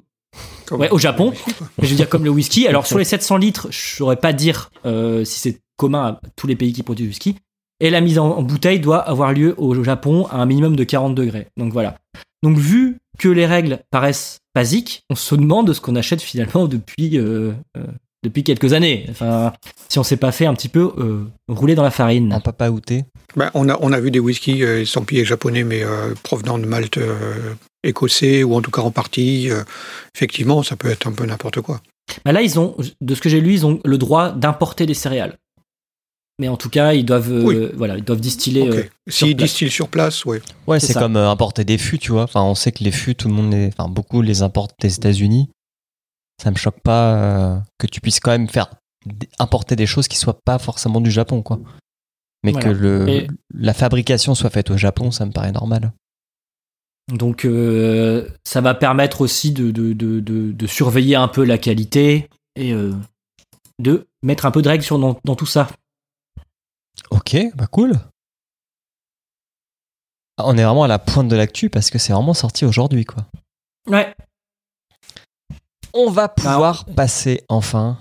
Speaker 8: Comme-
Speaker 9: Ouais, au Japon. mais je veux dire comme le whisky. Alors sur les 700 litres, je saurais pas dire euh, si c'est commun à tous les pays qui produisent du whisky. Et la mise en, en bouteille doit avoir lieu au Japon à un minimum de 40 degrés. Donc voilà. Donc vu que les règles paraissent basiques, on se demande ce qu'on achète finalement depuis euh, euh, depuis quelques années. Enfin, si on s'est pas fait un petit peu euh, rouler dans la farine.
Speaker 7: En papa outé.
Speaker 8: Ben, on, a, on a vu des whiskies euh, estampillés japonais, mais euh, provenant de Malte euh, écossais, ou en tout cas en partie. euh, effectivement, ça peut être un peu n'importe quoi.
Speaker 9: Bah là, ils ont, de ce que j'ai lu, ils ont le droit d'importer des céréales. Mais en tout cas, ils doivent, euh,
Speaker 8: Oui.
Speaker 9: voilà, ils doivent distiller. Euh,
Speaker 8: S'ils
Speaker 9: place.
Speaker 8: distillent sur place, ouais.
Speaker 7: Ouais,
Speaker 9: C'est
Speaker 7: comme euh, importer des fûts, tu vois. Enfin, on sait que les fûts, tout le monde, les, enfin, beaucoup les importent des États-Unis. Ça me choque pas euh, que tu puisses quand même faire importer des choses qui soient pas forcément du Japon, quoi. Mais
Speaker 9: Voilà.
Speaker 7: que le,
Speaker 9: Et-
Speaker 7: la fabrication soit faite au Japon, ça me paraît normal.
Speaker 9: Donc, euh, ça va permettre aussi de, de, de, de, de surveiller un peu la qualité et euh, de mettre un peu de règles sur, dans, dans tout ça.
Speaker 7: Ok, bah cool. Ah, On est vraiment à la pointe de l'actu parce que c'est vraiment sorti aujourd'hui, quoi.
Speaker 9: Ouais.
Speaker 7: On va pouvoir passer enfin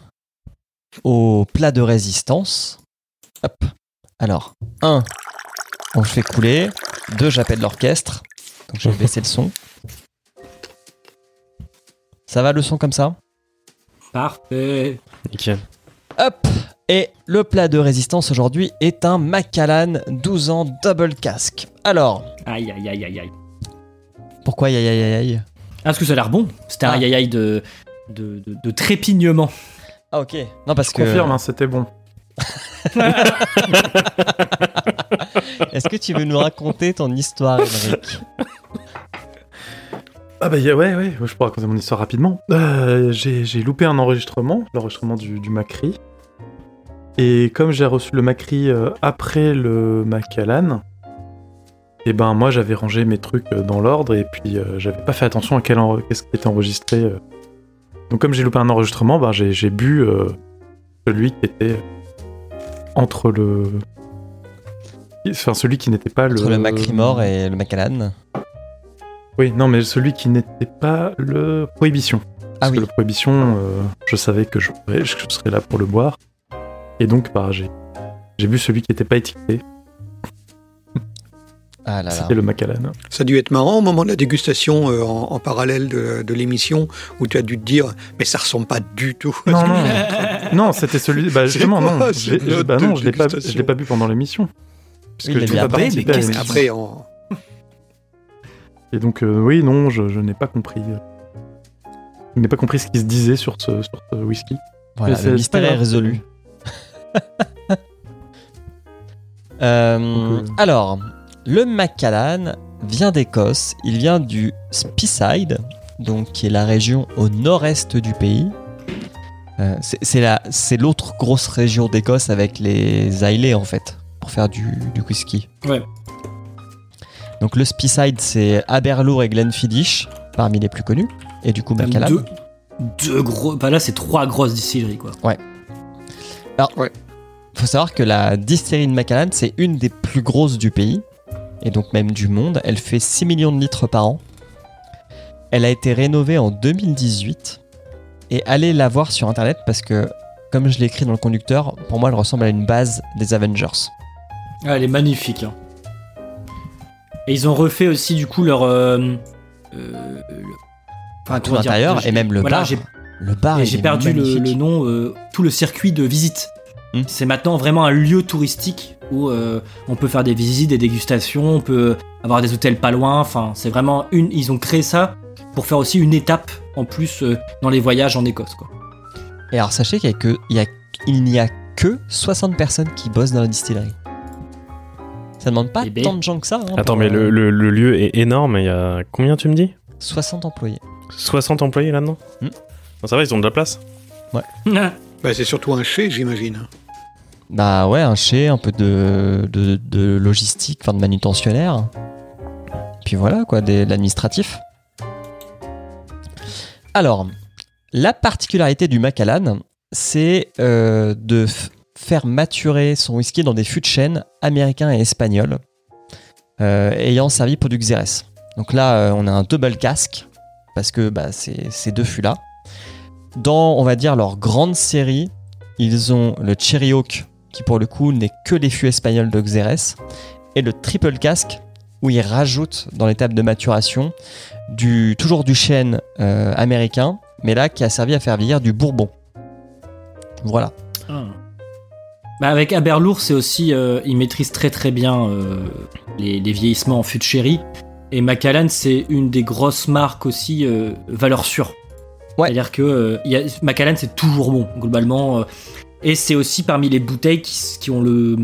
Speaker 7: au plat de résistance. Hop. Alors, 1, on le fait couler. 2, j'appelle l'orchestre. Donc je vais baisser le son. Ça va le son comme ça?
Speaker 9: Parfait.
Speaker 10: Nickel.
Speaker 7: Hop Et le plat de résistance aujourd'hui est un Macallan 12 ans double casque. Alors,
Speaker 9: Aïe, aïe, aïe, aïe, aïe.
Speaker 7: pourquoi aïe aïe aïe aïe?
Speaker 9: Ah, parce que ça a l'air bon. C'était un
Speaker 7: Ah.
Speaker 9: aïe, aïe, aïe de, de, de, de trépignement.
Speaker 7: Ah ok. Non parce
Speaker 11: Je
Speaker 7: que...
Speaker 11: confirme, hein, c'était bon.
Speaker 7: Est-ce que tu veux nous raconter ton histoire, Émeric?
Speaker 11: Ah bah ouais, ouais, je pourrais raconter mon histoire rapidement. Euh, j'ai j'ai loupé un enregistrement, l'enregistrement du, du Macri. Et comme j'ai reçu le Macri euh, après le Macallan, et ben moi j'avais rangé mes trucs euh, dans l'ordre et puis euh, j'avais pas fait attention à quel qu'est-ce qui était enregistré. euh. Donc comme j'ai loupé un enregistrement, ben j'ai bu euh, celui qui était entre le... Enfin celui qui n'était pas
Speaker 7: Entre le Macrimore et le Macallan.
Speaker 11: Oui, non, mais celui qui n'était pas le Prohibition.
Speaker 7: Ah
Speaker 11: Parce
Speaker 7: oui.
Speaker 11: que le Prohibition, je savais que je serais là pour le boire. Et donc, bah, j'ai, j'ai bu celui qui n'était pas étiqueté.
Speaker 7: Ah là là.
Speaker 11: C'était le Macallan.
Speaker 8: Ça a dû être marrant au moment de la dégustation euh, en, en parallèle de, de l'émission où tu as dû te dire mais ça ressemble pas du tout. à
Speaker 11: Non,
Speaker 8: ce que
Speaker 11: non.
Speaker 8: je
Speaker 11: Non, c'était celui. Bah, justement,
Speaker 8: quoi,
Speaker 11: non.
Speaker 8: ce
Speaker 11: J'ai- j'ai-
Speaker 8: mode
Speaker 11: bah non, je l'ai pas, je l'ai pas bu pendant l'émission. Parce
Speaker 7: Oui,
Speaker 11: que participé
Speaker 7: après, mais
Speaker 8: après, en...
Speaker 11: Et donc, euh, oui, non, je, je n'ai pas compris. euh, Je n'ai pas compris ce qui se disait sur ce, sur ce whisky.
Speaker 7: Voilà, le mystère
Speaker 11: pas
Speaker 7: est résolu. Euh, Alors, le Macallan vient d'Écosse. Il vient du Speyside, donc qui est la région au nord-est du pays. Euh, c'est- c'est la- c'est l'autre grosse région d'Écosse avec les Islay en fait, pour faire du, du whisky.
Speaker 9: Ouais.
Speaker 7: Donc le Speyside, c'est Aberlour et Glenfiddich, parmi les plus connus. Et du coup, Macallan.
Speaker 9: deux, deux gros. Bah là, c'est trois grosses distilleries, quoi.
Speaker 7: Faut savoir que la distillerie de Macallan, c'est une des plus grosses du pays, et donc même du monde. Elle fait 6 millions de litres par an. Elle a été rénovée en 2018. Et allez la voir sur internet parce que, comme je l'ai écrit dans le conducteur, pour moi elle ressemble à une base des Avengers.
Speaker 9: Ah, elle est magnifique. hein. Et ils ont refait aussi, du coup, leur. euh, euh, le- enfin,
Speaker 7: Tout l'intérieur et même le
Speaker 9: voilà,
Speaker 7: bar. Le bar
Speaker 9: Et j'ai perdu le, nom, euh, tout le circuit de visite.
Speaker 7: Hmm.
Speaker 9: C'est maintenant vraiment un lieu touristique où euh, on peut faire des visites, des dégustations, on peut avoir des hôtels pas loin. Enfin, c'est vraiment une. Ils ont créé ça pour faire aussi une étape en plus euh, dans les voyages en Écosse. Quoi.
Speaker 7: Et alors sachez qu'il y a a- n'y que 60 personnes qui bossent dans la distillerie. Ça demande pas
Speaker 9: Eh ben.
Speaker 7: tant de gens que ça. hein,
Speaker 10: Attends, mais
Speaker 7: euh,
Speaker 10: le, le- le lieu est énorme. Il y a combien tu me dis?
Speaker 7: 60 employés.
Speaker 10: 60 employés là-dedans?
Speaker 7: Hmm.
Speaker 10: Non, Ça va, ils ont de la place
Speaker 8: Bah, c'est surtout un chez, j'imagine.
Speaker 7: Bah ouais, un chez, un peu de, de, de logistique, enfin de manutentionnaire. Puis voilà, quoi, des- de l'administratif. Alors, la particularité du Macallan, c'est euh, de faire maturer son whisky dans des fûts de chêne américains et espagnols, euh, ayant servi pour du Xérès. Donc là, euh, on a un double casque, parce que bah, c'est ces deux fûts-là. Dans, on va dire, leur grande série, ils ont le Cherry Oak, qui pour le coup n'est que les fûts espagnols de Xérès, et le Triple Casque, où ils rajoutent dans l'étape de maturation du, toujours du chêne euh, américain, mais là qui a servi à faire vieillir du Bourbon. Voilà.
Speaker 9: Bah, avec Aberlour, c'est aussi. euh, ils maîtrisent très très bien euh, les, vieillissements en fût de sherry. Et Macallan, c'est une des grosses marques aussi valeur sûre.
Speaker 7: Ouais.
Speaker 9: C'est-à-dire que euh, y a- Macallan, c'est toujours bon. Globalement, euh, Et c'est aussi parmi les bouteilles qui, ont le.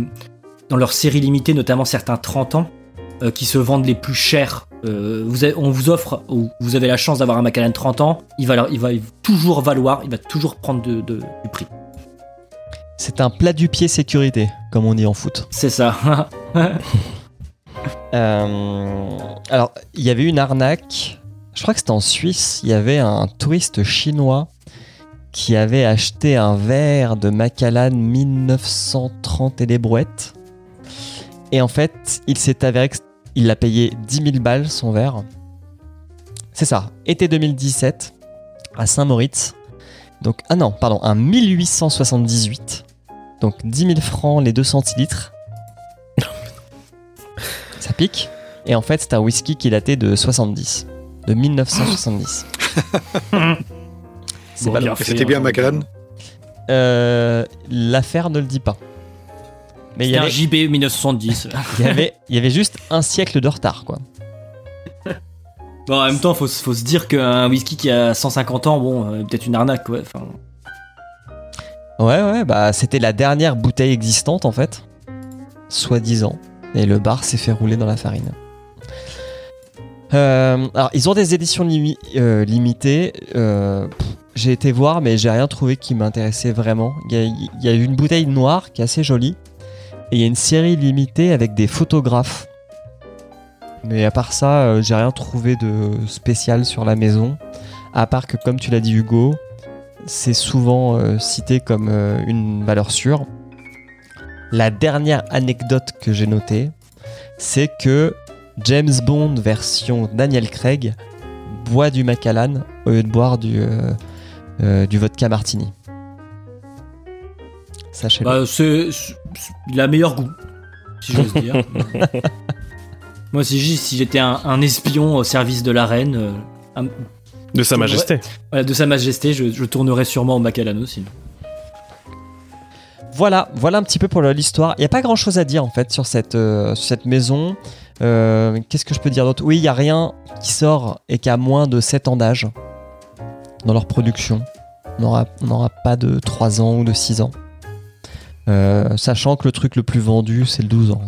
Speaker 9: Dans leur série limitée, notamment certains 30 ans, euh, qui se vendent les plus chers. Euh, vous avez- on vous offre, ou vous avez la chance d'avoir un Macallan 30 ans, il va, il va toujours valoir, il va toujours prendre de- de- du prix.
Speaker 7: C'est un plat du pied sécurité, comme on dit en foot.
Speaker 9: C'est ça.
Speaker 7: Euh, alors, il y avait une arnaque. Je crois que c'était en Suisse. Il y avait un touriste chinois qui avait acheté un verre de Macallan 1930 et des brouettes. Et en fait, il s'est avéré qu'il l'a payé 10 000 balles son verre. C'est ça, été 2017 à Saint-Moritz. Donc, ah non, pardon, un 1878. Donc 10 000 francs les 2 centilitres. Ça pique. Et en fait, c'est un whisky qui datait de 70. De 1970. C'est
Speaker 9: Bon,
Speaker 7: pas
Speaker 9: bien
Speaker 8: C'était bien
Speaker 9: hein.
Speaker 8: Macallan
Speaker 7: Euh, L'affaire ne le dit pas. Mais il y,
Speaker 9: C'était un
Speaker 7: avait,
Speaker 9: JB 1970.
Speaker 7: il, y avait, il y avait juste un siècle de retard, quoi.
Speaker 9: bon, en même temps, faut, se- faut se dire qu'un whisky qui a 150 ans, bon, euh, peut-être une arnaque, ouais. Enfin,
Speaker 7: Ouais, ouais, bah c'était la dernière bouteille existante, en fait. Soi-disant. Et le bar s'est fait rouler dans la farine. Euh, alors, ils ont des éditions euh, limitées. Euh, j'ai été voir, mais j'ai rien trouvé qui m'intéressait vraiment. Il y, a, une bouteille noire qui est assez jolie. Et il y a une série limitée avec des photographes. Mais à part ça, j'ai rien trouvé de spécial sur la maison. À part que, comme tu l'as dit, Hugo, c'est souvent cité comme une valeur sûre. La dernière anecdote que j'ai notée, c'est que James Bond version Daniel Craig boit du Macallan au lieu de boire du, euh, euh, du vodka martini. Sachez-le.
Speaker 9: bah, c'est c'est- il a meilleur goût, si j'ose dire. Moi, si, j'ai- si j'étais un, un espion au service de la reine, euh, un-
Speaker 10: De Sa Majesté.
Speaker 9: voilà, de Sa Majesté, je, je tournerais sûrement au Macallan aussi.
Speaker 7: Voilà, voilà un petit peu pour le- l'histoire. Il n'y a pas grand chose à dire en fait sur cette, euh, sur cette maison. Euh, Qu'est-ce que je peux dire d'autre? Oui, il n'y a rien qui sort et qui a moins de 7 ans d'âge dans leur production. On n'aura pas de 3 ans ou de 6 ans. Euh, sachant que le truc le plus vendu, c'est le 12 ans.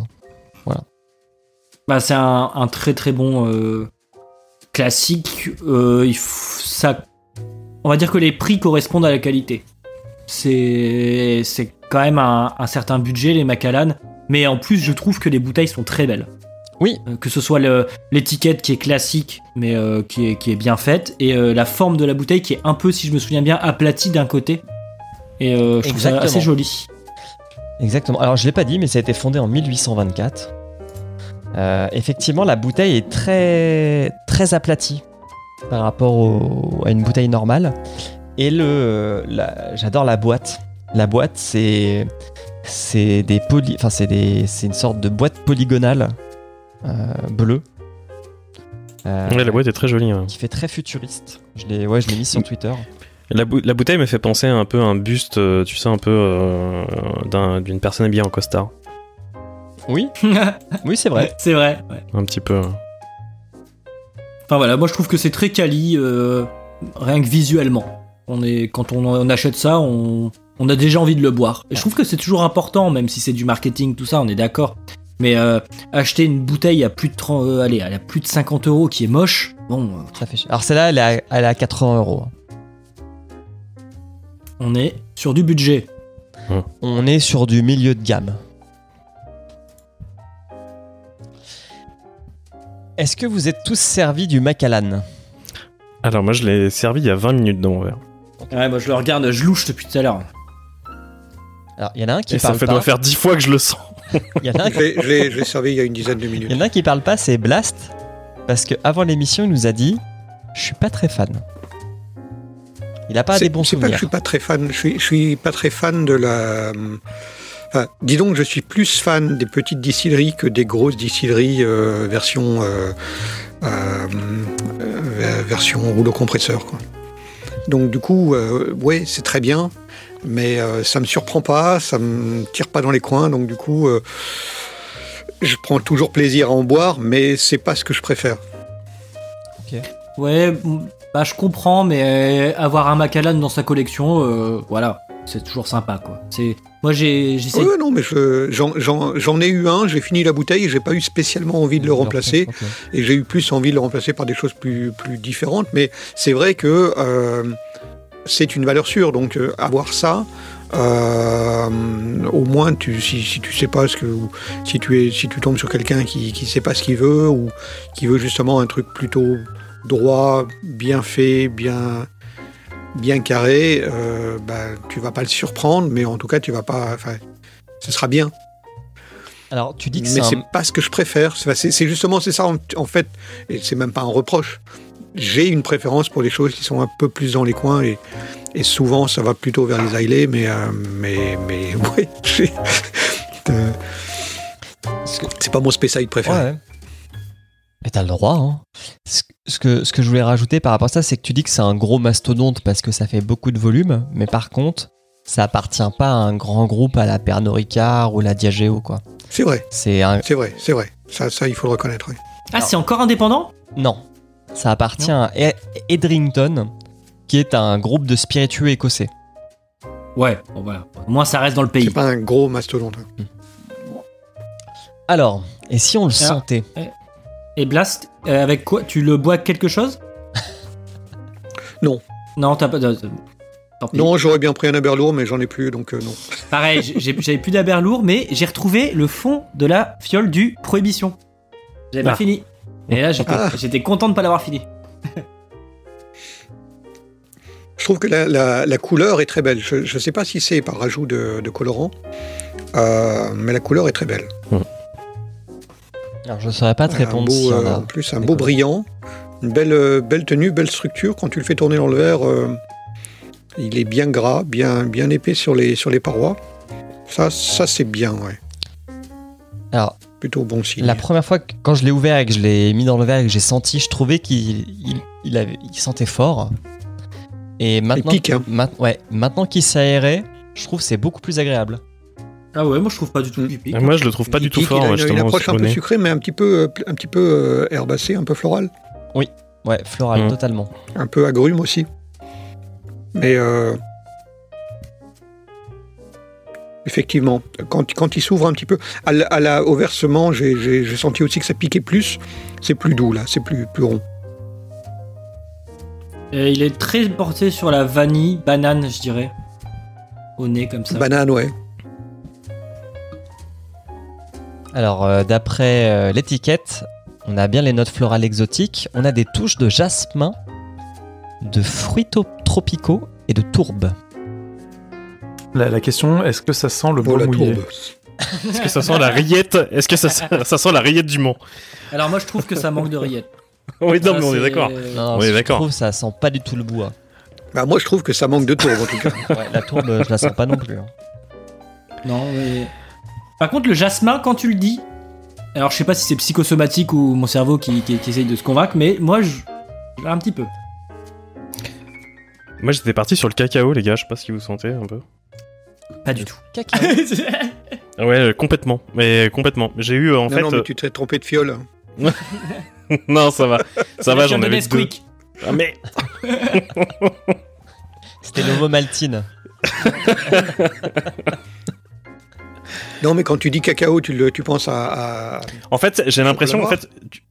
Speaker 9: Bah, c'est un, très très bon euh, classique. Ça, on va dire que les prix correspondent à la qualité. C'est c'est quand même un, un certain budget les Macallan, mais en plus je trouve que les bouteilles sont très belles.
Speaker 7: Oui.
Speaker 9: Euh, que ce soit l'étiquette qui est classique mais euh, qui, est, qui est bien faite et euh, la forme de la bouteille qui est un peu, si je me souviens bien, aplatie d'un côté. Et je trouve ça assez joli.
Speaker 7: Exactement. Alors je l'ai pas dit, mais ça a été fondé en 1824. Euh, effectivement, la bouteille est très très aplatie par rapport au- à une bouteille normale. Et le, j'adore la boîte. La boîte, c'est c'est des poly, enfin c'est des, c'est une sorte de boîte polygonale euh, bleue. Euh,
Speaker 10: Ouais, la boîte est très jolie. ouais.
Speaker 7: qui fait très futuriste. Je l'ai, ouais, je l'ai mis sur Twitter.
Speaker 10: La, bou- la bouteille me fait penser un peu à un buste, euh, tu sais, un peu euh, d'un- d'une personne habillée en costard.
Speaker 7: Oui, oui, c'est vrai.
Speaker 9: c'est vrai. ouais.
Speaker 10: Un petit peu. euh.
Speaker 9: Enfin voilà, moi je trouve que c'est très quali, euh, rien que visuellement. On est, quand on, on achète ça, on, on a déjà envie de le boire. Et je trouve que c'est toujours important, même si c'est du marketing, tout ça, on est d'accord. Mais euh, acheter une bouteille à plus de 30, euh, allez, à plus de 50 euros qui est moche, bon, euh,
Speaker 7: Ça fait. chier. Alors celle-là, elle est à, elle est à 80 euros.
Speaker 9: on est sur du budget.
Speaker 7: On est sur du milieu de gamme. Est-ce que vous êtes tous servis du Macallan
Speaker 10: Alors, moi, je l'ai servi il y a 20 minutes dans mon verre.
Speaker 9: Ouais, moi je le regarde, je louche depuis tout à l'heure.
Speaker 7: Alors, il y en a un qui
Speaker 10: Et ça
Speaker 7: parle
Speaker 10: fait,
Speaker 7: pas.
Speaker 10: doit faire 10 fois que je le sens.
Speaker 7: Il y en a
Speaker 8: je l'ai servi il y a une dizaine de minutes.
Speaker 7: Il y en a un qui parle pas, c'est Blast. Parce que avant l'émission, il nous a dit Je suis pas très fan. Il a pas des bons
Speaker 8: c'est pas que
Speaker 7: souvenirs.
Speaker 8: je suis pas très fan. Je suis, je suis pas très fan de la. Enfin, dis donc, je suis plus fan des petites distilleries que des grosses distilleries euh, version euh, euh, euh, version rouleau compresseur. Quoi. Donc du coup, euh, ouais, c'est très bien, mais euh, ça me surprend pas, ça me tire pas dans les coins. Donc du coup, euh, je prends toujours plaisir à en boire, mais c'est pas ce que je préfère.
Speaker 9: Ouais, m- bah je comprends, mais avoir un Macallan dans sa collection, euh, voilà. c'est toujours sympa, quoi. C'est moi j'ai j'essaie.
Speaker 8: Ouais, non, mais je- j'en- ai eu un, j'ai fini la bouteille et j'ai pas eu spécialement envie de le remplacer.
Speaker 7: Ok.
Speaker 8: Et j'ai eu plus envie de le remplacer par des choses plus, plus différentes. Mais c'est vrai que euh, c'est une valeur sûre. Donc euh, avoir ça, euh, au moins tu, si, si tu sais pas ce que, ou si tu es, si tu tombes sur quelqu'un qui, qui sait pas ce qu'il veut ou qui veut justement un truc plutôt droit, bien fait, bien bien carré, euh, bah, tu vas pas le surprendre, mais en tout cas tu vas pas, enfin, ce sera bien.
Speaker 7: Alors, tu dis que
Speaker 8: Mais
Speaker 7: c'est un...
Speaker 8: pas ce que je préfère. C'est justement c'est ça en, en fait, et c'est même pas un reproche. J'ai une préférence pour les choses qui sont un peu plus dans les coins et, et souvent ça va plutôt vers les ailés, mais euh, mais mais ouais, j'ai- c'est pas mon spécial préféré.
Speaker 7: Ouais. Mais t'as le droit. Hein. Ce, que, ce que je voulais rajouter par rapport à ça, c'est que tu dis que c'est un gros mastodonte parce que ça fait beaucoup de volume, mais par contre, ça appartient pas à un grand groupe à la Pernod Ricard ou la Diageo, quoi.
Speaker 8: C'est vrai,
Speaker 7: C'est un...
Speaker 8: vrai, c'est vrai. Ça, ça il faut le reconnaître. oui.
Speaker 9: Ah, c'est encore indépendant?
Speaker 7: Non. Ça appartient à E- Edrington, qui est un groupe de spiritueux écossais.
Speaker 9: Ouais, bon voilà. Au moins ça reste dans le pays.
Speaker 8: C'est pas un gros mastodonte. hein.
Speaker 7: Alors, et si on le
Speaker 9: Alors,
Speaker 7: sentait
Speaker 9: Et Blast, euh, avec quoi Tu le bois quelque chose
Speaker 8: Non.
Speaker 9: Non, t'as pas.
Speaker 8: Non, j'aurais bien pris un Aberlour, mais j'en ai plus, donc euh, non.
Speaker 9: Pareil, j'avais plus d'Aber lourd, mais j'ai retrouvé le fond de la fiole du Prohibition. J'avais pas
Speaker 10: Ah.
Speaker 9: fini. Et là, j'étais
Speaker 8: Ah.
Speaker 9: content de pas l'avoir fini.
Speaker 8: Je trouve que la, la- la couleur est très belle. Je ne sais pas si c'est par rajout de, de colorant, euh, mais la couleur est très belle.
Speaker 7: Alors, je saurais pas te répondre
Speaker 8: beau,
Speaker 7: en
Speaker 8: euh,
Speaker 7: a.
Speaker 8: en plus, un beau brillant, une belle, euh, belle tenue, belle structure. Quand tu le fais tourner dans le verre, euh, il est bien gras, bien, bien épais sur les, sur les parois. Ça, ça c'est bien, ouais.
Speaker 7: Alors,
Speaker 8: Plutôt bon signe.
Speaker 7: la première fois que quand je l'ai ouvert et que je l'ai mis dans le verre et que j'ai senti, je trouvais qu'il il, il avait, il sentait fort. Et maintenant,
Speaker 8: pique, hein.
Speaker 7: ma- ouais, maintenant qu'il s'aérait, je trouve que c'est beaucoup plus agréable.
Speaker 9: Ah ouais, moi je trouve pas du tout
Speaker 10: Moi, je le trouve pas
Speaker 8: Il
Speaker 10: du tout
Speaker 8: pique,
Speaker 10: fort,
Speaker 8: il a une, approche un peu sucrée, mais un petit peu, euh, un petit peu euh, herbacée, un peu floral.
Speaker 7: Ouais, floral,
Speaker 10: Mm.
Speaker 7: totalement.
Speaker 8: un peu agrume aussi. Mais euh, effectivement, quand, quand il s'ouvre un petit peu, à la- à la- au versement, j'ai- senti aussi que ça piquait plus. C'est plus doux là, c'est plus, plus rond.
Speaker 9: Et il est très porté sur la vanille, banane, je dirais. Au nez comme ça.
Speaker 8: Banane, ouais.
Speaker 7: Alors, euh, d'après euh, l'étiquette, on a bien les notes florales exotiques, on a des touches de jasmin, de fruits tropicaux et de tourbe.
Speaker 11: La, la question, est-ce que ça sent le
Speaker 8: Oh,
Speaker 11: bois
Speaker 8: la
Speaker 11: mouillé
Speaker 8: tourbe.
Speaker 10: Est-ce que ça sent la rillette? Est-ce que ça sent, ça sent la rillette du Mans?
Speaker 9: Alors moi je trouve que ça manque de rillettes.
Speaker 10: Oui, non,
Speaker 9: Ça,
Speaker 10: mais on est d'accord.
Speaker 7: Non, non,
Speaker 10: Oui,
Speaker 7: je
Speaker 10: d'accord.
Speaker 7: trouve que ça sent pas du tout le bois.
Speaker 8: Bah, moi, je trouve que ça manque de tourbe en tout cas.
Speaker 7: Ouais, la tourbe, je la sens pas non plus. hein.
Speaker 9: Non, mais... Par contre, le jasmin, quand tu le dis, alors je sais pas si c'est psychosomatique ou mon cerveau qui, qui, qui essaye de se convaincre, mais moi, je... un petit peu.
Speaker 10: Moi, j'étais parti sur le cacao, les gars. Je sais pas si vous sentez un peu.
Speaker 9: Pas du tout.
Speaker 7: Cacao.
Speaker 10: Ah Ouais, euh, complètement. Mais complètement. J'ai eu, euh, en
Speaker 8: non,
Speaker 10: fait.
Speaker 8: non, mais
Speaker 10: euh,
Speaker 8: tu t'es trompé de fiole.
Speaker 10: non, ça va. Ça va, j'en avais deux. Ah, mais.
Speaker 7: C'était Novo Maltine.
Speaker 8: Non, mais quand tu dis cacao, tu, le, tu penses à, à-
Speaker 10: En fait, j'ai l'impression, en fait. tu-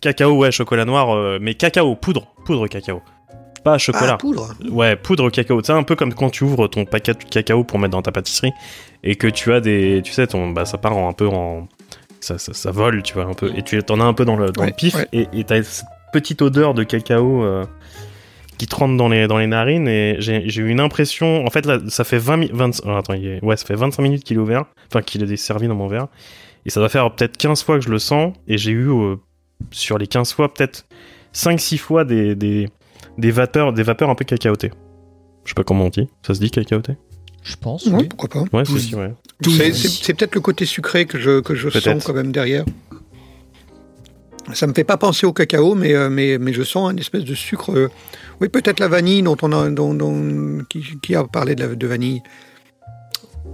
Speaker 10: Cacao, ouais, chocolat noir, euh, mais cacao, poudre. Poudre cacao. Pas chocolat.
Speaker 8: Ah, poudre.
Speaker 10: Ouais, poudre cacao. Tu sais, un peu comme quand tu ouvres ton paquet de cacao pour mettre dans ta pâtisserie et que tu as des. Tu sais, ton, bah, ça part en- un peu en. Ça, ça, ça vole, tu vois, un peu. Et tu en as un peu dans le, dans le pif
Speaker 8: ouais.
Speaker 10: et t'as cette petite odeur de cacao euh, qui te rentre dans les, dans les narines. Et j'ai j'ai eu une impression. En fait, là, ça fait 20 minutes. attends, il est- ouais, ça fait 25 minutes qu'il est ouvert. Enfin, qu'il est servi dans mon verre. Et ça doit faire peut-être 15 fois que je le sens. Et j'ai eu, euh, sur les 15 fois, peut-être 5-6 fois des, des, des vapeurs, des vapeurs un peu cacaotées. Je sais pas comment on dit. Ça se dit cacaoté?
Speaker 7: Je pense.
Speaker 8: Ouais,
Speaker 7: oui.
Speaker 8: pourquoi pas.
Speaker 10: Ouais, c'est
Speaker 9: Oui.
Speaker 10: ouais.
Speaker 8: Peut-être le côté sucré que je, que je sens quand même derrière. Ça me fait pas penser au cacao, mais, euh, mais, mais je sens une espèce de sucre. euh, oui, peut-être la vanille dont on a, dont, dont- qui, qui a parlé de, la, de vanille.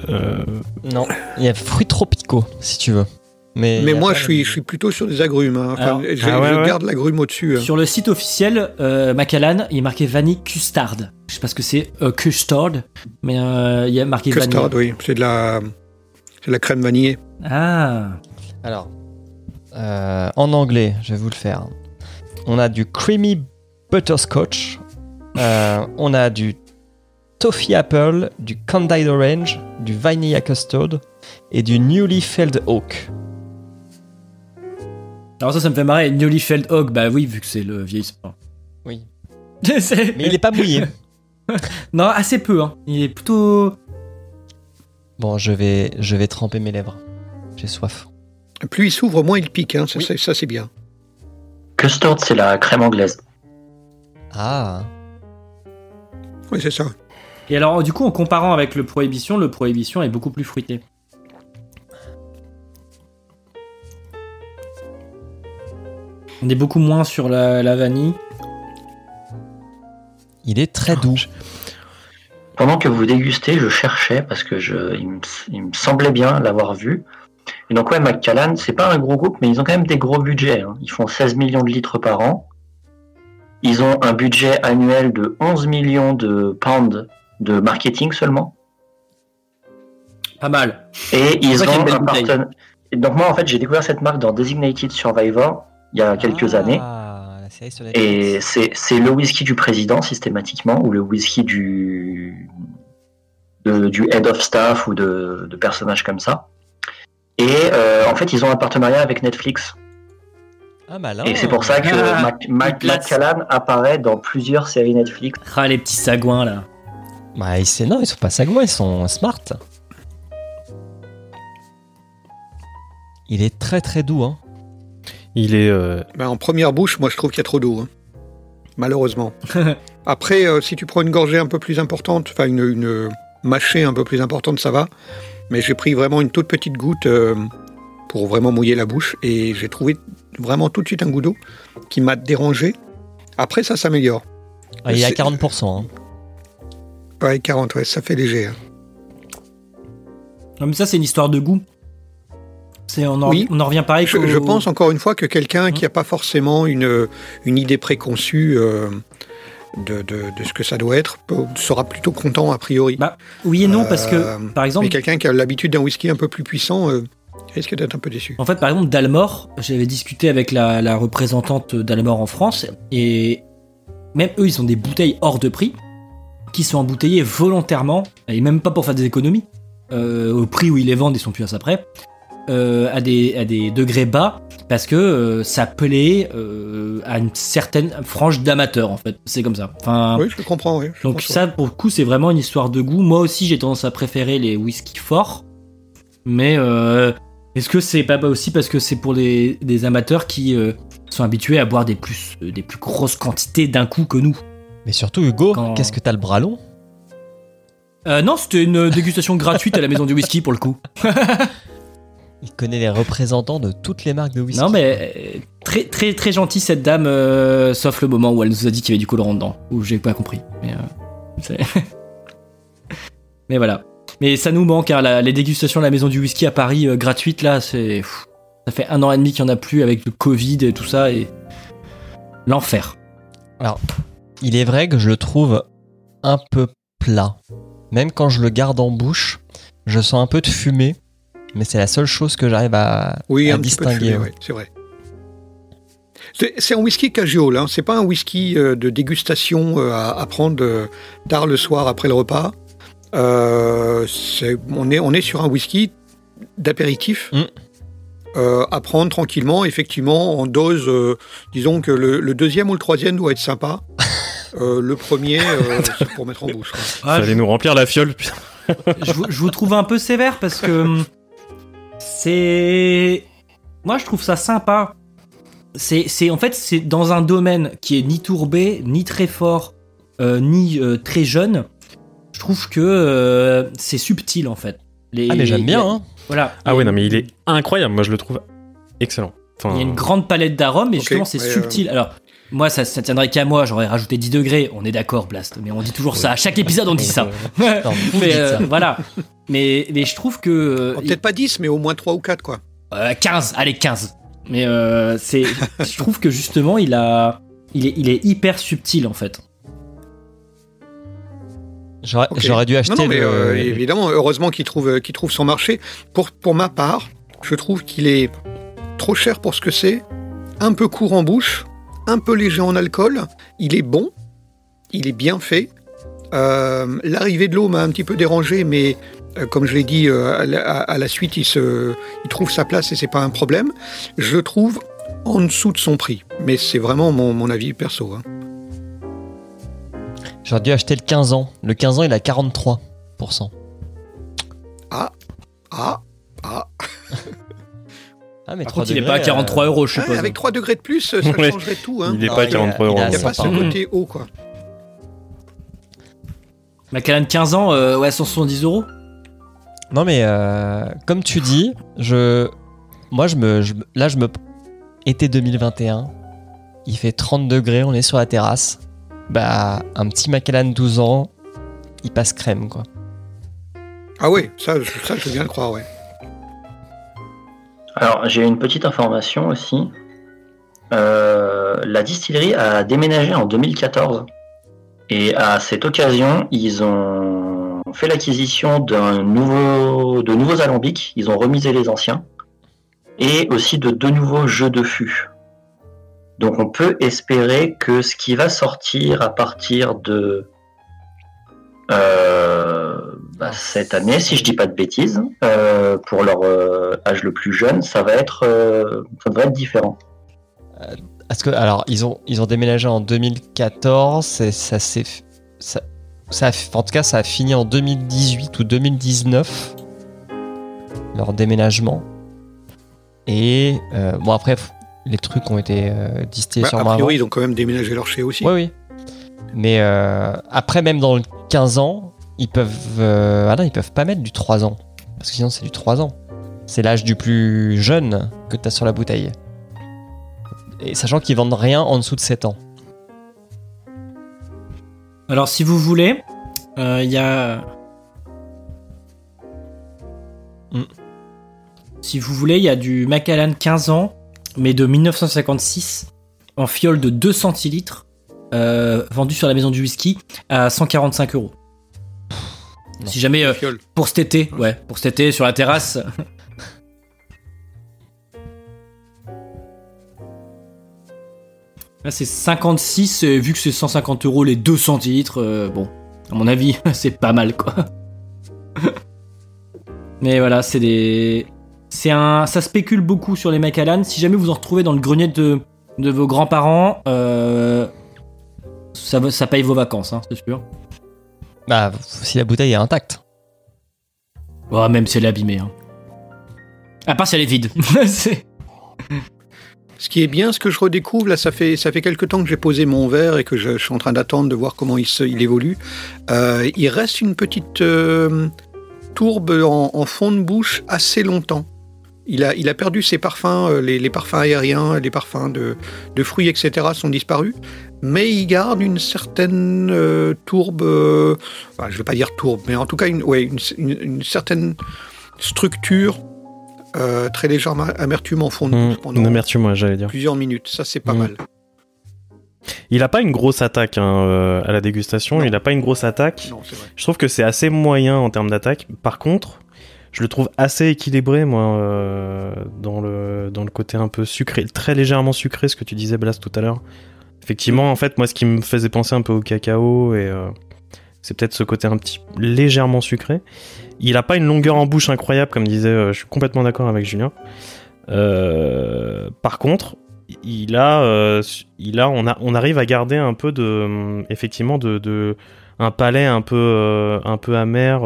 Speaker 10: Euh,
Speaker 7: Non, il y a fruits tropicaux, si tu veux. Mais,
Speaker 8: Mais moi, je suis, je suis plutôt sur des agrumes. hein. Enfin,
Speaker 9: Alors-
Speaker 8: je
Speaker 10: Ah ouais,
Speaker 8: je
Speaker 10: ouais.
Speaker 8: garde l'agrume au-dessus. hein.
Speaker 9: Sur le site officiel, euh, Macallan, il est marqué vanille custard. Je sais pas ce que c'est euh, custard, mais euh, il y a marqué
Speaker 8: Custard,
Speaker 9: vanille.
Speaker 8: oui. C'est de la, c'est de la crème vanillée.
Speaker 9: Ah,
Speaker 7: Alors, euh, en anglais, je vais vous le faire. On a du creamy butterscotch, euh, on a du toffee apple, du candied orange, du vanilla custard et du newly felled oak.
Speaker 9: Alors ça, ça me fait marrer. Newlyfeld Hog, bah oui, vu que c'est le vieil sport.
Speaker 7: Oui. Mais il est pas mouillé.
Speaker 9: non, assez peu. Hein. Il est plutôt.
Speaker 7: Bon, je vais, je vais tremper mes lèvres. J'ai soif.
Speaker 8: Plus il s'ouvre, moins il pique. hein. Ça, ça, c'est bien.
Speaker 1: Custard, c'est la crème anglaise.
Speaker 7: Ah.
Speaker 8: Oui, c'est ça.
Speaker 9: Et alors, du coup, en comparant avec le Prohibition, le Prohibition est beaucoup plus fruité. On est beaucoup moins sur la, la vanille.
Speaker 7: Il est très doux.
Speaker 1: Pendant que vous dégustez, je cherchais parce que je, il, me, il me semblait bien l'avoir vu. Et donc ouais, Macallan, c'est pas un gros groupe, mais ils ont quand même des gros budgets. hein. Ils font 16 millions de litres par an. Ils ont un budget annuel de 11 millions de pounds de marketing seulement.
Speaker 9: Pas mal.
Speaker 1: Et ils ont un partenaire. Donc moi en fait j'ai découvert cette marque dans Designated Survivor il y a quelques années.
Speaker 7: Ah, Netflix.
Speaker 1: Et c'est c'est le whisky du président systématiquement ou le whisky du de- du head of staff ou de, de personnages comme ça. Et euh, en fait ils ont un partenariat avec Netflix.
Speaker 7: Ah, malin.
Speaker 1: Et c'est pour ça que
Speaker 9: Ah,
Speaker 1: Mac- apparaît dans plusieurs séries Netflix.
Speaker 9: Ah, les petits sagouins là.
Speaker 7: Bah, ils- c'est- non, ils sont pas sagouins, ils sont smart. Il est très très doux, hein.
Speaker 10: Il est. euh,
Speaker 8: Ben, en première bouche, moi, je trouve qu'il y a trop d'eau. hein. Malheureusement. Après, euh, si tu prends une gorgée un peu plus importante, enfin une, une mâchée un peu plus importante, ça va. Mais j'ai pris vraiment une toute petite goutte euh, pour vraiment mouiller la bouche et j'ai trouvé vraiment tout de suite un goût d'eau qui m'a dérangé. Après, ça s'améliore.
Speaker 7: Ah, il est à
Speaker 8: C'est-
Speaker 7: 40%. hein.
Speaker 8: Ouais, 40, ouais, ça fait léger. hein.
Speaker 9: Non, mais ça, c'est une histoire de goût. On, en,
Speaker 8: Oui.
Speaker 9: on en revient pareil
Speaker 8: Je, pense encore une fois que quelqu'un qui n'a pas forcément une, une idée préconçue euh, de, de- de ce que ça doit être sera plutôt content a priori.
Speaker 9: Bah, oui et non, parce
Speaker 8: Euh,
Speaker 9: que, par exemple,
Speaker 8: Mais quelqu'un qui a l'habitude d'un whisky un peu plus puissant euh, risque d'être un peu déçu.
Speaker 9: En fait, par exemple, Dalmor, j'avais discuté avec la, la représentante Dalmor en France, et même eux, ils ont des bouteilles hors de prix, qui sont embouteillées volontairement, et même pas pour faire des économies, euh, au prix où ils les vendent, ils sont plus à ça près, euh, à, des, à des degrés bas, parce que euh, ça plaît euh, à une certaine frange d'amateurs, en fait. C'est comme ça. Enfin,
Speaker 8: Oui, je comprends. Oui, je
Speaker 9: donc ça, pour le coup, c'est vraiment une histoire de goût. Moi aussi, j'ai tendance à préférer les whisky forts. Mais euh, est-ce que c'est pas aussi parce que c'est pour les, des amateurs qui euh, sont habitués à boire des plus, euh, des plus grosses quantités d'un coup que nous?
Speaker 7: Mais surtout, Hugo,
Speaker 9: Quand-
Speaker 7: qu'est-ce que t'as le bras long?
Speaker 9: Euh, Non, c'était une dégustation gratuite à la maison du whisky pour le coup.
Speaker 7: Il connaît les représentants de toutes les marques de whisky.
Speaker 9: Non, mais euh, très, très, très gentille cette dame, euh, sauf le moment où elle nous a dit qu'il y avait du colorant dedans, où j'ai pas compris. Mais, euh, mais voilà. Mais ça nous manque, hein, la- les dégustations à la maison du whisky à Paris euh, gratuites, là, c'est. Ça fait un an et demi qu'il n'y en a plus avec le Covid et tout ça, et. L'enfer.
Speaker 7: Il est vrai que je le trouve un peu plat. Même quand je le garde en bouche, je sens un peu de fumée. Mais c'est la seule chose que j'arrive à,
Speaker 8: Oui,
Speaker 7: à
Speaker 8: un
Speaker 7: distinguer.
Speaker 8: c'est vrai. C'est un whisky casual, hein. c'est pas un whisky euh, de dégustation euh, à, à prendre euh, tard le soir après le repas. Euh, on, est, on est sur un whisky d'apéritif
Speaker 7: Mm.
Speaker 8: euh, à prendre tranquillement, effectivement, en dose. euh, disons que le, le deuxième ou le troisième doit être sympa. Euh, le premier, euh, c'est pour mettre en bouche. quoi.
Speaker 9: Ah,
Speaker 10: Fallait nous remplir la fiole.
Speaker 9: je, vous- je vous trouve un peu sévère parce que hum, c'est. Moi, je trouve ça sympa. C'est, c'est en fait, c'est dans un domaine qui est ni tourbé, ni très fort, euh, ni euh, très jeune. Je trouve que euh, c'est subtil en fait. Les-
Speaker 7: Ah, mais j'aime bien, hein.
Speaker 9: Voilà.
Speaker 10: Ah ouais, non, mais il est incroyable. Moi, je le trouve excellent. Enfin,
Speaker 9: Il y a une grande palette d'arômes, mais
Speaker 8: Ok,
Speaker 9: justement, c'est
Speaker 8: ouais,
Speaker 9: subtil. Alors, moi, ça, ça tiendrait qu'à moi, j'aurais rajouté 10 degrés. On est d'accord, Blast, mais on dit toujours ça. À chaque épisode, on dit ça.
Speaker 7: Non,
Speaker 9: mais euh,
Speaker 7: ça.
Speaker 9: voilà. Mais, mais je trouve que.
Speaker 8: Alors, Peut-être pas 10, mais au moins 3 ou 4, quoi.
Speaker 9: Euh, 15, allez 15. Mais euh, c'est, je trouve que justement il a, il est, il est hyper subtil en fait.
Speaker 7: J'aurais dû acheter
Speaker 8: Non, non, mais
Speaker 7: le-
Speaker 8: euh, évidemment, heureusement qu'il trouve, qu'il trouve son marché. Pour, pour ma part, je trouve qu'il est trop cher pour ce que c'est, un peu court en bouche, un peu léger en alcool. Il est bon, il est bien fait. Euh, L'arrivée de l'eau m'a un petit peu dérangé, mais euh, comme je l'ai dit, euh, à, la, à la suite, il, se, il trouve sa place et c'est pas un problème. Je le trouve en dessous de son prix, mais c'est vraiment mon, mon avis perso. hein.
Speaker 7: J'aurais dû acheter le 15 ans. Le 15 ans, il a 43%.
Speaker 8: Ah, ah,
Speaker 7: Ah, mais
Speaker 9: Par
Speaker 7: 3
Speaker 9: contre, il est
Speaker 7: degrés,
Speaker 9: pas à 43
Speaker 7: euh,
Speaker 9: euros, je
Speaker 8: Ouais,
Speaker 9: suppose.
Speaker 8: avec 3 degrés de plus, ça
Speaker 10: Ouais.
Speaker 8: changerait tout. Hein.
Speaker 10: Il est
Speaker 7: Non,
Speaker 10: pas à
Speaker 7: il a-
Speaker 10: 43
Speaker 7: il
Speaker 10: euros.
Speaker 8: Il n'y a pas ce
Speaker 7: 100.
Speaker 8: côté haut, quoi.
Speaker 9: Macallan 15 ans, euh, ouais 170 euros.
Speaker 7: Non, mais euh, comme tu dis, je, moi, je me, je me- là, je me, été 2021, il fait 30 degrés, on est sur la terrasse. Bah, un petit Macallan 12 ans, il passe crème, quoi.
Speaker 8: Ah oui, ça, je- ça, je veux bien le croire, ouais.
Speaker 1: Alors, j'ai une petite information aussi. Euh, la distillerie a déménagé en 2014. Et à cette occasion, ils ont fait l'acquisition d'un nouveau, de nouveaux alambics. Ils ont remisé les anciens. Et aussi de deux nouveaux jeux de fût. Donc, on peut espérer que ce qui va sortir à partir de euh, bah, cette année, si je dis pas de bêtises, euh, pour leur euh, âge le plus jeune, ça va être, euh, ça devrait être différent.
Speaker 7: Parce que, alors, ils ont, ils ont déménagé en 2014, et ça s'est. Ça, ça a- en tout cas, ça a fini en 2018 ou 2019, leur déménagement. Et, euh, bon, après, les trucs ont été euh, distillés
Speaker 8: Bah, a
Speaker 7: sûrement
Speaker 8: priori,
Speaker 7: avant.
Speaker 8: ils ont quand même déménagé leur chez aussi.
Speaker 7: Oui, oui. Mais euh, après, même dans le 15 ans, ils peuvent. euh, ah non, ils peuvent pas mettre du 3 ans. Parce que sinon, c'est du 3 ans. C'est l'âge du plus jeune que tu as sur la bouteille. Et sachant qu'ils vendent rien en dessous de 7 ans.
Speaker 9: Alors si vous voulez, euh, il y a.
Speaker 7: Mm.
Speaker 9: Si vous voulez, il y a du Macallan 15 ans, mais de 1956, en fiole de 2 centilitres, euh, vendu sur la maison du whisky à 145 euros. Si jamais euh, pour cet été, ouais, pour cet été sur la terrasse. Là, c'est 56, et vu que c'est 150 euros les 2 centilitres, euh, bon, à mon avis, c'est pas mal, quoi. Mais voilà, c'est des. C'est un. Ça spécule beaucoup sur les Macallan. Si jamais vous en retrouvez dans le grenier de, de vos grands-parents, euh, ça, ça paye vos vacances, hein, c'est sûr.
Speaker 7: Bah, si la bouteille est intacte.
Speaker 9: Ouais, même si elle est abîmée. Hein. À part si elle est vide.
Speaker 8: Ce qui est bien, ce que je redécouvre, là, ça fait, ça fait quelques temps que j'ai posé mon verre et que je, je suis en train d'attendre de voir comment il, se, il évolue. Euh, il reste une petite euh, tourbe en, en fond de bouche assez longtemps. Il a, il a perdu ses parfums, euh, les, les parfums aériens, les parfums de, de fruits, etc. sont disparus. Mais il garde une certaine euh, tourbe, euh, enfin, je ne vais pas dire tourbe, mais en tout cas une, ouais, une, une- une certaine structure, euh, très légère amertume en fond de bouche pendant
Speaker 10: Une amertume, j'allais dire.
Speaker 8: plusieurs minutes. Ça, c'est pas
Speaker 10: Mm.
Speaker 8: mal.
Speaker 10: Il a pas une grosse attaque hein, à la dégustation.
Speaker 8: Non.
Speaker 10: Il a pas une grosse attaque.
Speaker 8: Non.
Speaker 10: Je trouve que c'est assez moyen en termes d'attaque. Par contre, je le trouve assez équilibré, moi, euh, dans, le, dans le côté un peu sucré, très légèrement sucré, ce que tu disais, Blas, tout à l'heure. Effectivement, en fait, moi, ce qui me faisait penser un peu au cacao, et euh, c'est peut-être ce côté un petit légèrement sucré. Il a pas une longueur en bouche incroyable, comme disait, euh, je suis complètement d'accord avec Julien. Euh, par contre, il a, il a, on a, on arrive à garder un peu de, effectivement, de, de un palais un peu, un peu amer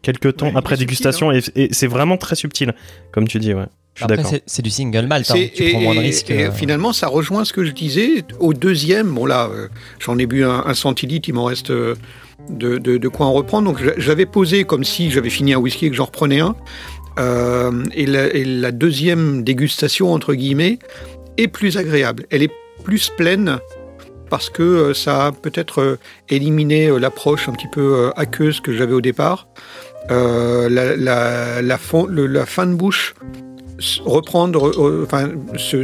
Speaker 10: quelques temps
Speaker 8: Ouais,
Speaker 10: après
Speaker 8: subtil,
Speaker 10: dégustation et, et c'est vraiment très subtil, comme tu dis, ouais. Je suis
Speaker 7: Après,
Speaker 10: d'accord.
Speaker 7: c'est- c'est du single malt. hein.
Speaker 8: C'est-
Speaker 7: Tu
Speaker 8: et,
Speaker 7: prends moins de risques.
Speaker 8: et
Speaker 7: euh.
Speaker 8: finalement, ça rejoint ce que je disais. Au deuxième, bon là, euh, j'en ai bu un, un centilitre, il m'en reste euh, de, de- de quoi en reprendre. Donc j'a- j'avais posé comme si j'avais fini un whisky et que j'en reprenais un. Euh, et, la, et la deuxième dégustation, entre guillemets, est plus agréable. Elle est plus pleine parce que euh, ça a peut-être euh, éliminé euh, l'approche un petit peu euh, aqueuse que j'avais au départ. Euh, la, la- la fon- le- la fin de bouche reprendre, euh, enfin,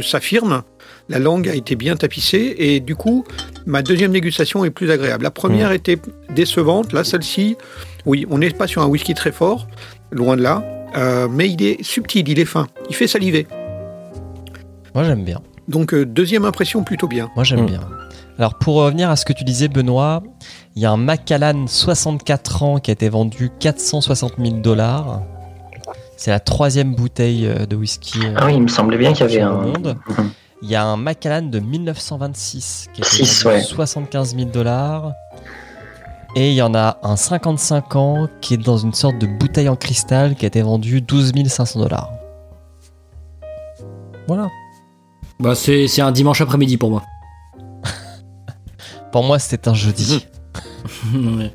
Speaker 8: s'affirme. La langue a été bien tapissée et du coup, ma deuxième dégustation est plus agréable. La première était décevante. Là, celle-ci, oui, on n'est pas sur un whisky très fort, loin de là, euh, mais il est subtil, il est fin, il fait saliver.
Speaker 7: Moi, j'aime bien.
Speaker 8: Donc, euh, deuxième impression plutôt bien.
Speaker 7: Moi, j'aime
Speaker 10: Mm.
Speaker 7: bien. Alors, pour revenir à ce que tu disais, Benoît, il y a un Macallan 64 ans qui a été vendu 460 000 dollars. C'est la troisième bouteille euh, de whisky euh,
Speaker 1: Ah oui, il me semblait bien qu'il y avait un.
Speaker 7: monde.
Speaker 1: Mhm.
Speaker 7: Il y a un Macallan de 1926 qui vendu
Speaker 1: ouais.
Speaker 7: 75 000 dollars. Et il y en a un 55 ans qui est dans une sorte de bouteille en cristal qui a été vendu 12 500 dollars. Voilà.
Speaker 9: Bah, c'est c'est un dimanche après-midi pour moi.
Speaker 7: Pour moi, c'était un jeudi.
Speaker 9: ouais,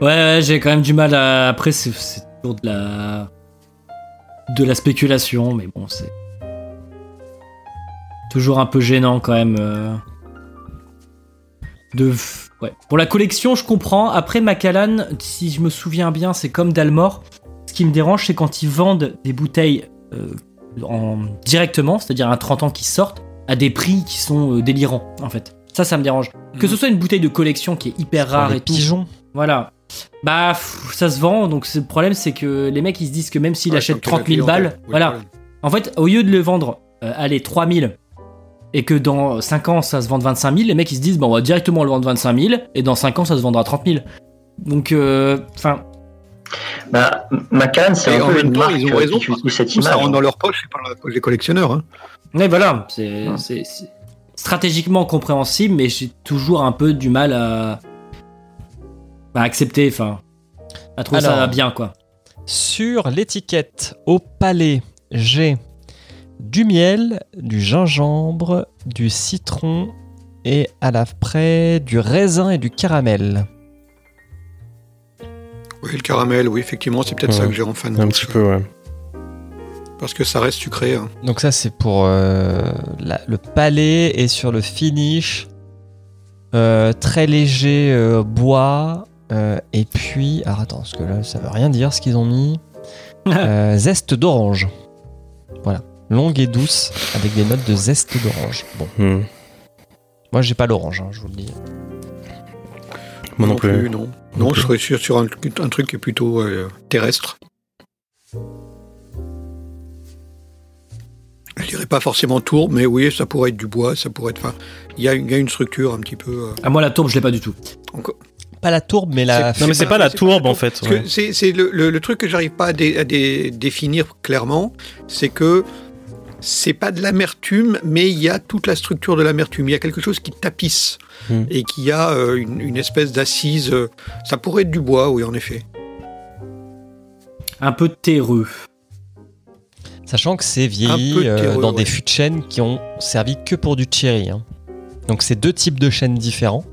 Speaker 9: ouais, j'ai quand même du mal à. Après, c'est- c'est toujours de la. De la spéculation, mais bon, c'est. Toujours un peu gênant quand même. euh, De. Ouais. Pour la collection, je comprends. Après, Macallan, si je me souviens bien, c'est comme Dalmor. Ce qui me dérange, c'est quand ils vendent des bouteilles euh, en... directement, c'est-à-dire un 30 ans qui sortent, à des prix qui sont euh, délirants, en fait. Ça, ça me dérange. Que ce soit une bouteille de collection qui est hyper rare et tout.
Speaker 7: pigeons.
Speaker 9: Voilà. Bah, pff, ça se vend, donc c'est- le problème, c'est que les mecs, ils se disent que même s'ils
Speaker 8: Ouais,
Speaker 9: achètent
Speaker 8: tant que la
Speaker 9: 30 000
Speaker 8: clientèle,
Speaker 9: balles, voilà. En fait, au lieu de le vendre, euh, allez, 3 000, et que dans 5 ans, ça se vende 25 000, les mecs, ils se disent, bon, on va directement le vendre 25 000, et dans 5 ans, ça se vendra 30 000. Donc, euh, enfin,
Speaker 1: Bah, Macallan, c'est un
Speaker 8: en
Speaker 1: peu une
Speaker 8: temps,
Speaker 1: marque
Speaker 8: ils ont
Speaker 1: euh,
Speaker 8: raison,
Speaker 1: qui utilise cette
Speaker 8: Tout ça
Speaker 1: image.
Speaker 8: rentre dans leur poche et pas dans la poche des collectionneurs. hein.
Speaker 9: ouais, voilà, c'est c'est- c'est stratégiquement compréhensible, mais j'ai toujours un peu du mal à, à accepter, enfin, à trouver ça
Speaker 7: Alors.
Speaker 9: bien, quoi.
Speaker 7: Sur l'étiquette, au palais, j'ai du miel, du gingembre, du citron et à l'après du raisin et du caramel.
Speaker 8: Oui, le caramel, oui, effectivement, c'est peut-être
Speaker 10: Ouais.
Speaker 8: ça que j'ai en fin de
Speaker 10: Un
Speaker 8: bouche,
Speaker 10: petit peu, ouais.
Speaker 8: Parce que ça reste sucré. hein.
Speaker 7: Donc ça c'est pour euh, la- le palais et sur le finish, euh, très léger euh, bois euh, et puis alors attends parce que là ça veut rien dire ce qu'ils ont mis. Euh, zeste d'orange. Voilà, longue et douce avec des notes de zeste d'orange. Bon,
Speaker 10: Hmm.
Speaker 7: moi j'ai pas l'orange, hein, je vous le dis.
Speaker 10: Moi non, plus.
Speaker 8: non.
Speaker 10: Non
Speaker 8: Non,
Speaker 10: plus.
Speaker 8: je serais sûr sur un, un truc qui est plutôt euh, terrestre. Je dirais pas forcément tourbe, mais oui, ça pourrait être du bois, ça pourrait être. enfin, Il y, a une- il y a une structure un petit peu. euh,
Speaker 9: À moi, la tourbe, je l'ai pas du tout.
Speaker 8: encore-
Speaker 7: Pas la tourbe mais la.
Speaker 10: Non, mais c'est pas la tourbe en fait.
Speaker 8: C'est le, le- le truc que j'arrive pas à, dé- à dé- définir clairement, c'est que c'est pas de l'amertume, mais il y a toute la structure de l'amertume. Il y a quelque chose qui tapisse
Speaker 10: Hmm.
Speaker 8: et qui a euh, une, une espèce d'assise. euh, ça pourrait être du bois, oui, en effet.
Speaker 9: Un peu terreux.
Speaker 7: Sachant que c'est vieilli euh, dans
Speaker 8: ouais.
Speaker 7: des fûts de chêne qui ont servi que pour du cherry. hein. Donc c'est deux types de chênes différents.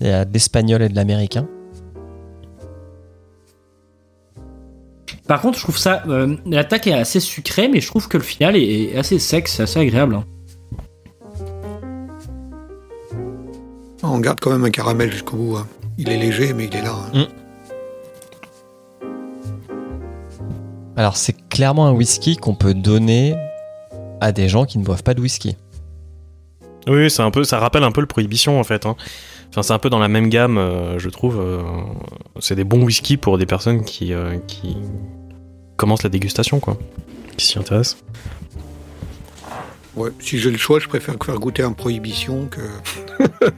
Speaker 7: Il y a de l'espagnol et de l'américain.
Speaker 9: Par contre, je trouve ça. euh, L'attaque est assez sucrée, mais je trouve que le final est, est assez sec, c'est assez agréable. hein.
Speaker 8: On garde quand même un caramel jusqu'au bout. hein. Il est léger, mais il est là. hein.
Speaker 7: Alors c'est clairement un whisky qu'on peut donner à des gens qui ne boivent pas de whisky.
Speaker 10: Oui, c'est un peu, ça rappelle un peu le prohibition en fait. hein. Enfin, c'est un peu dans la même gamme, euh, je trouve. euh, c'est des bons whisky pour des personnes qui, euh, qui commencent la dégustation, quoi, qui s'y intéressent.
Speaker 8: Ouais, si j'ai le choix, je préfère faire goûter un prohibition que.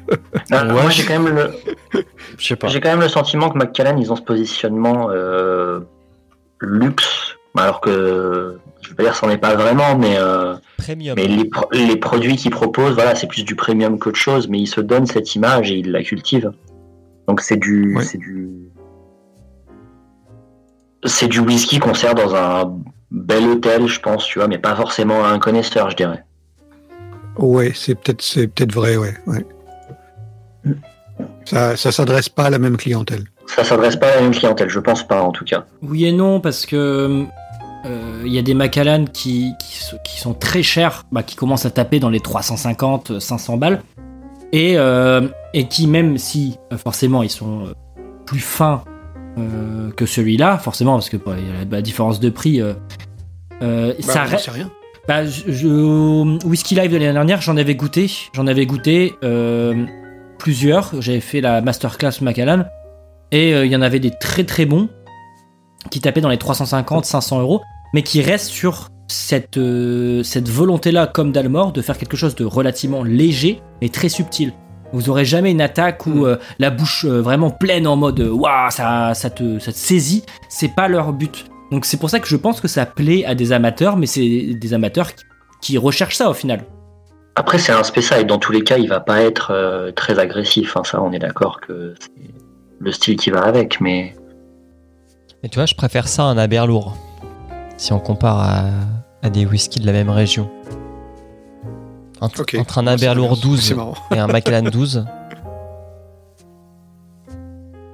Speaker 1: Ah,
Speaker 10: Ouais.
Speaker 1: Moi, j'ai quand même le,
Speaker 10: Je sais pas.
Speaker 1: j'ai quand même le sentiment que Macallan, ils ont ce positionnement euh, luxe, alors que je veux pas dire c'en est pas vraiment, mais euh, mais les, pro- les produits qu'ils proposent, voilà, c'est plus du premium qu'autre chose, mais ils se donnent cette image et ils la cultivent. Donc c'est du,
Speaker 8: Ouais.
Speaker 1: c'est du, c'est du whisky qu'on sert dans un bel hôtel, je pense, tu vois, mais pas forcément à un connaisseur, je dirais.
Speaker 8: Ouais, c'est peut-être c'est peut-être vrai, ouais. ouais. Ça, ça s'adresse pas à la même clientèle.
Speaker 1: Ça s'adresse pas à la même clientèle, je pense pas en tout cas.
Speaker 9: Oui et non, parce que euh, il y a des Macallan qui, qui, se- qui sont très chers, bah, qui commencent à taper dans les 350, 500 balles, et, euh, et qui, même si euh, forcément ils sont euh, plus fins euh, que celui-là, forcément, parce que bah, il y a la, différence de prix, euh, Euh,
Speaker 8: Bah,
Speaker 9: ça
Speaker 8: on
Speaker 9: re-
Speaker 8: sait rien.
Speaker 9: bah, je, je- Whisky Live de l'année dernière, j'en avais goûté. J'en avais goûté euh, plusieurs. J'avais fait la masterclass Macallan. Et euh, il y en avait des très très bons qui tapaient dans les 350, 500 euros, mais qui restent sur cette, euh, cette volonté-là, comme Dalmor, de faire quelque chose de relativement léger et très subtil. Vous aurez jamais une attaque où euh, la bouche vraiment pleine en mode waouh, ça, ça, te, ça te saisit. C'est pas leur but. Donc c'est pour ça que je pense que ça plaît à des amateurs, mais c'est des amateurs qui, qui recherchent ça au final.
Speaker 1: Après, c'est un spécial et dans tous les cas, il va pas être euh, très agressif. hein, ça, on est d'accord que le style qui va avec. Mais
Speaker 7: Mais tu vois, je préfère ça à un Aberlour. Si on compare à, à des whiskies de la même région. Entre, un Aberlour
Speaker 8: bien,
Speaker 7: 12
Speaker 8: C'est marrant.
Speaker 7: et un Macallan 12.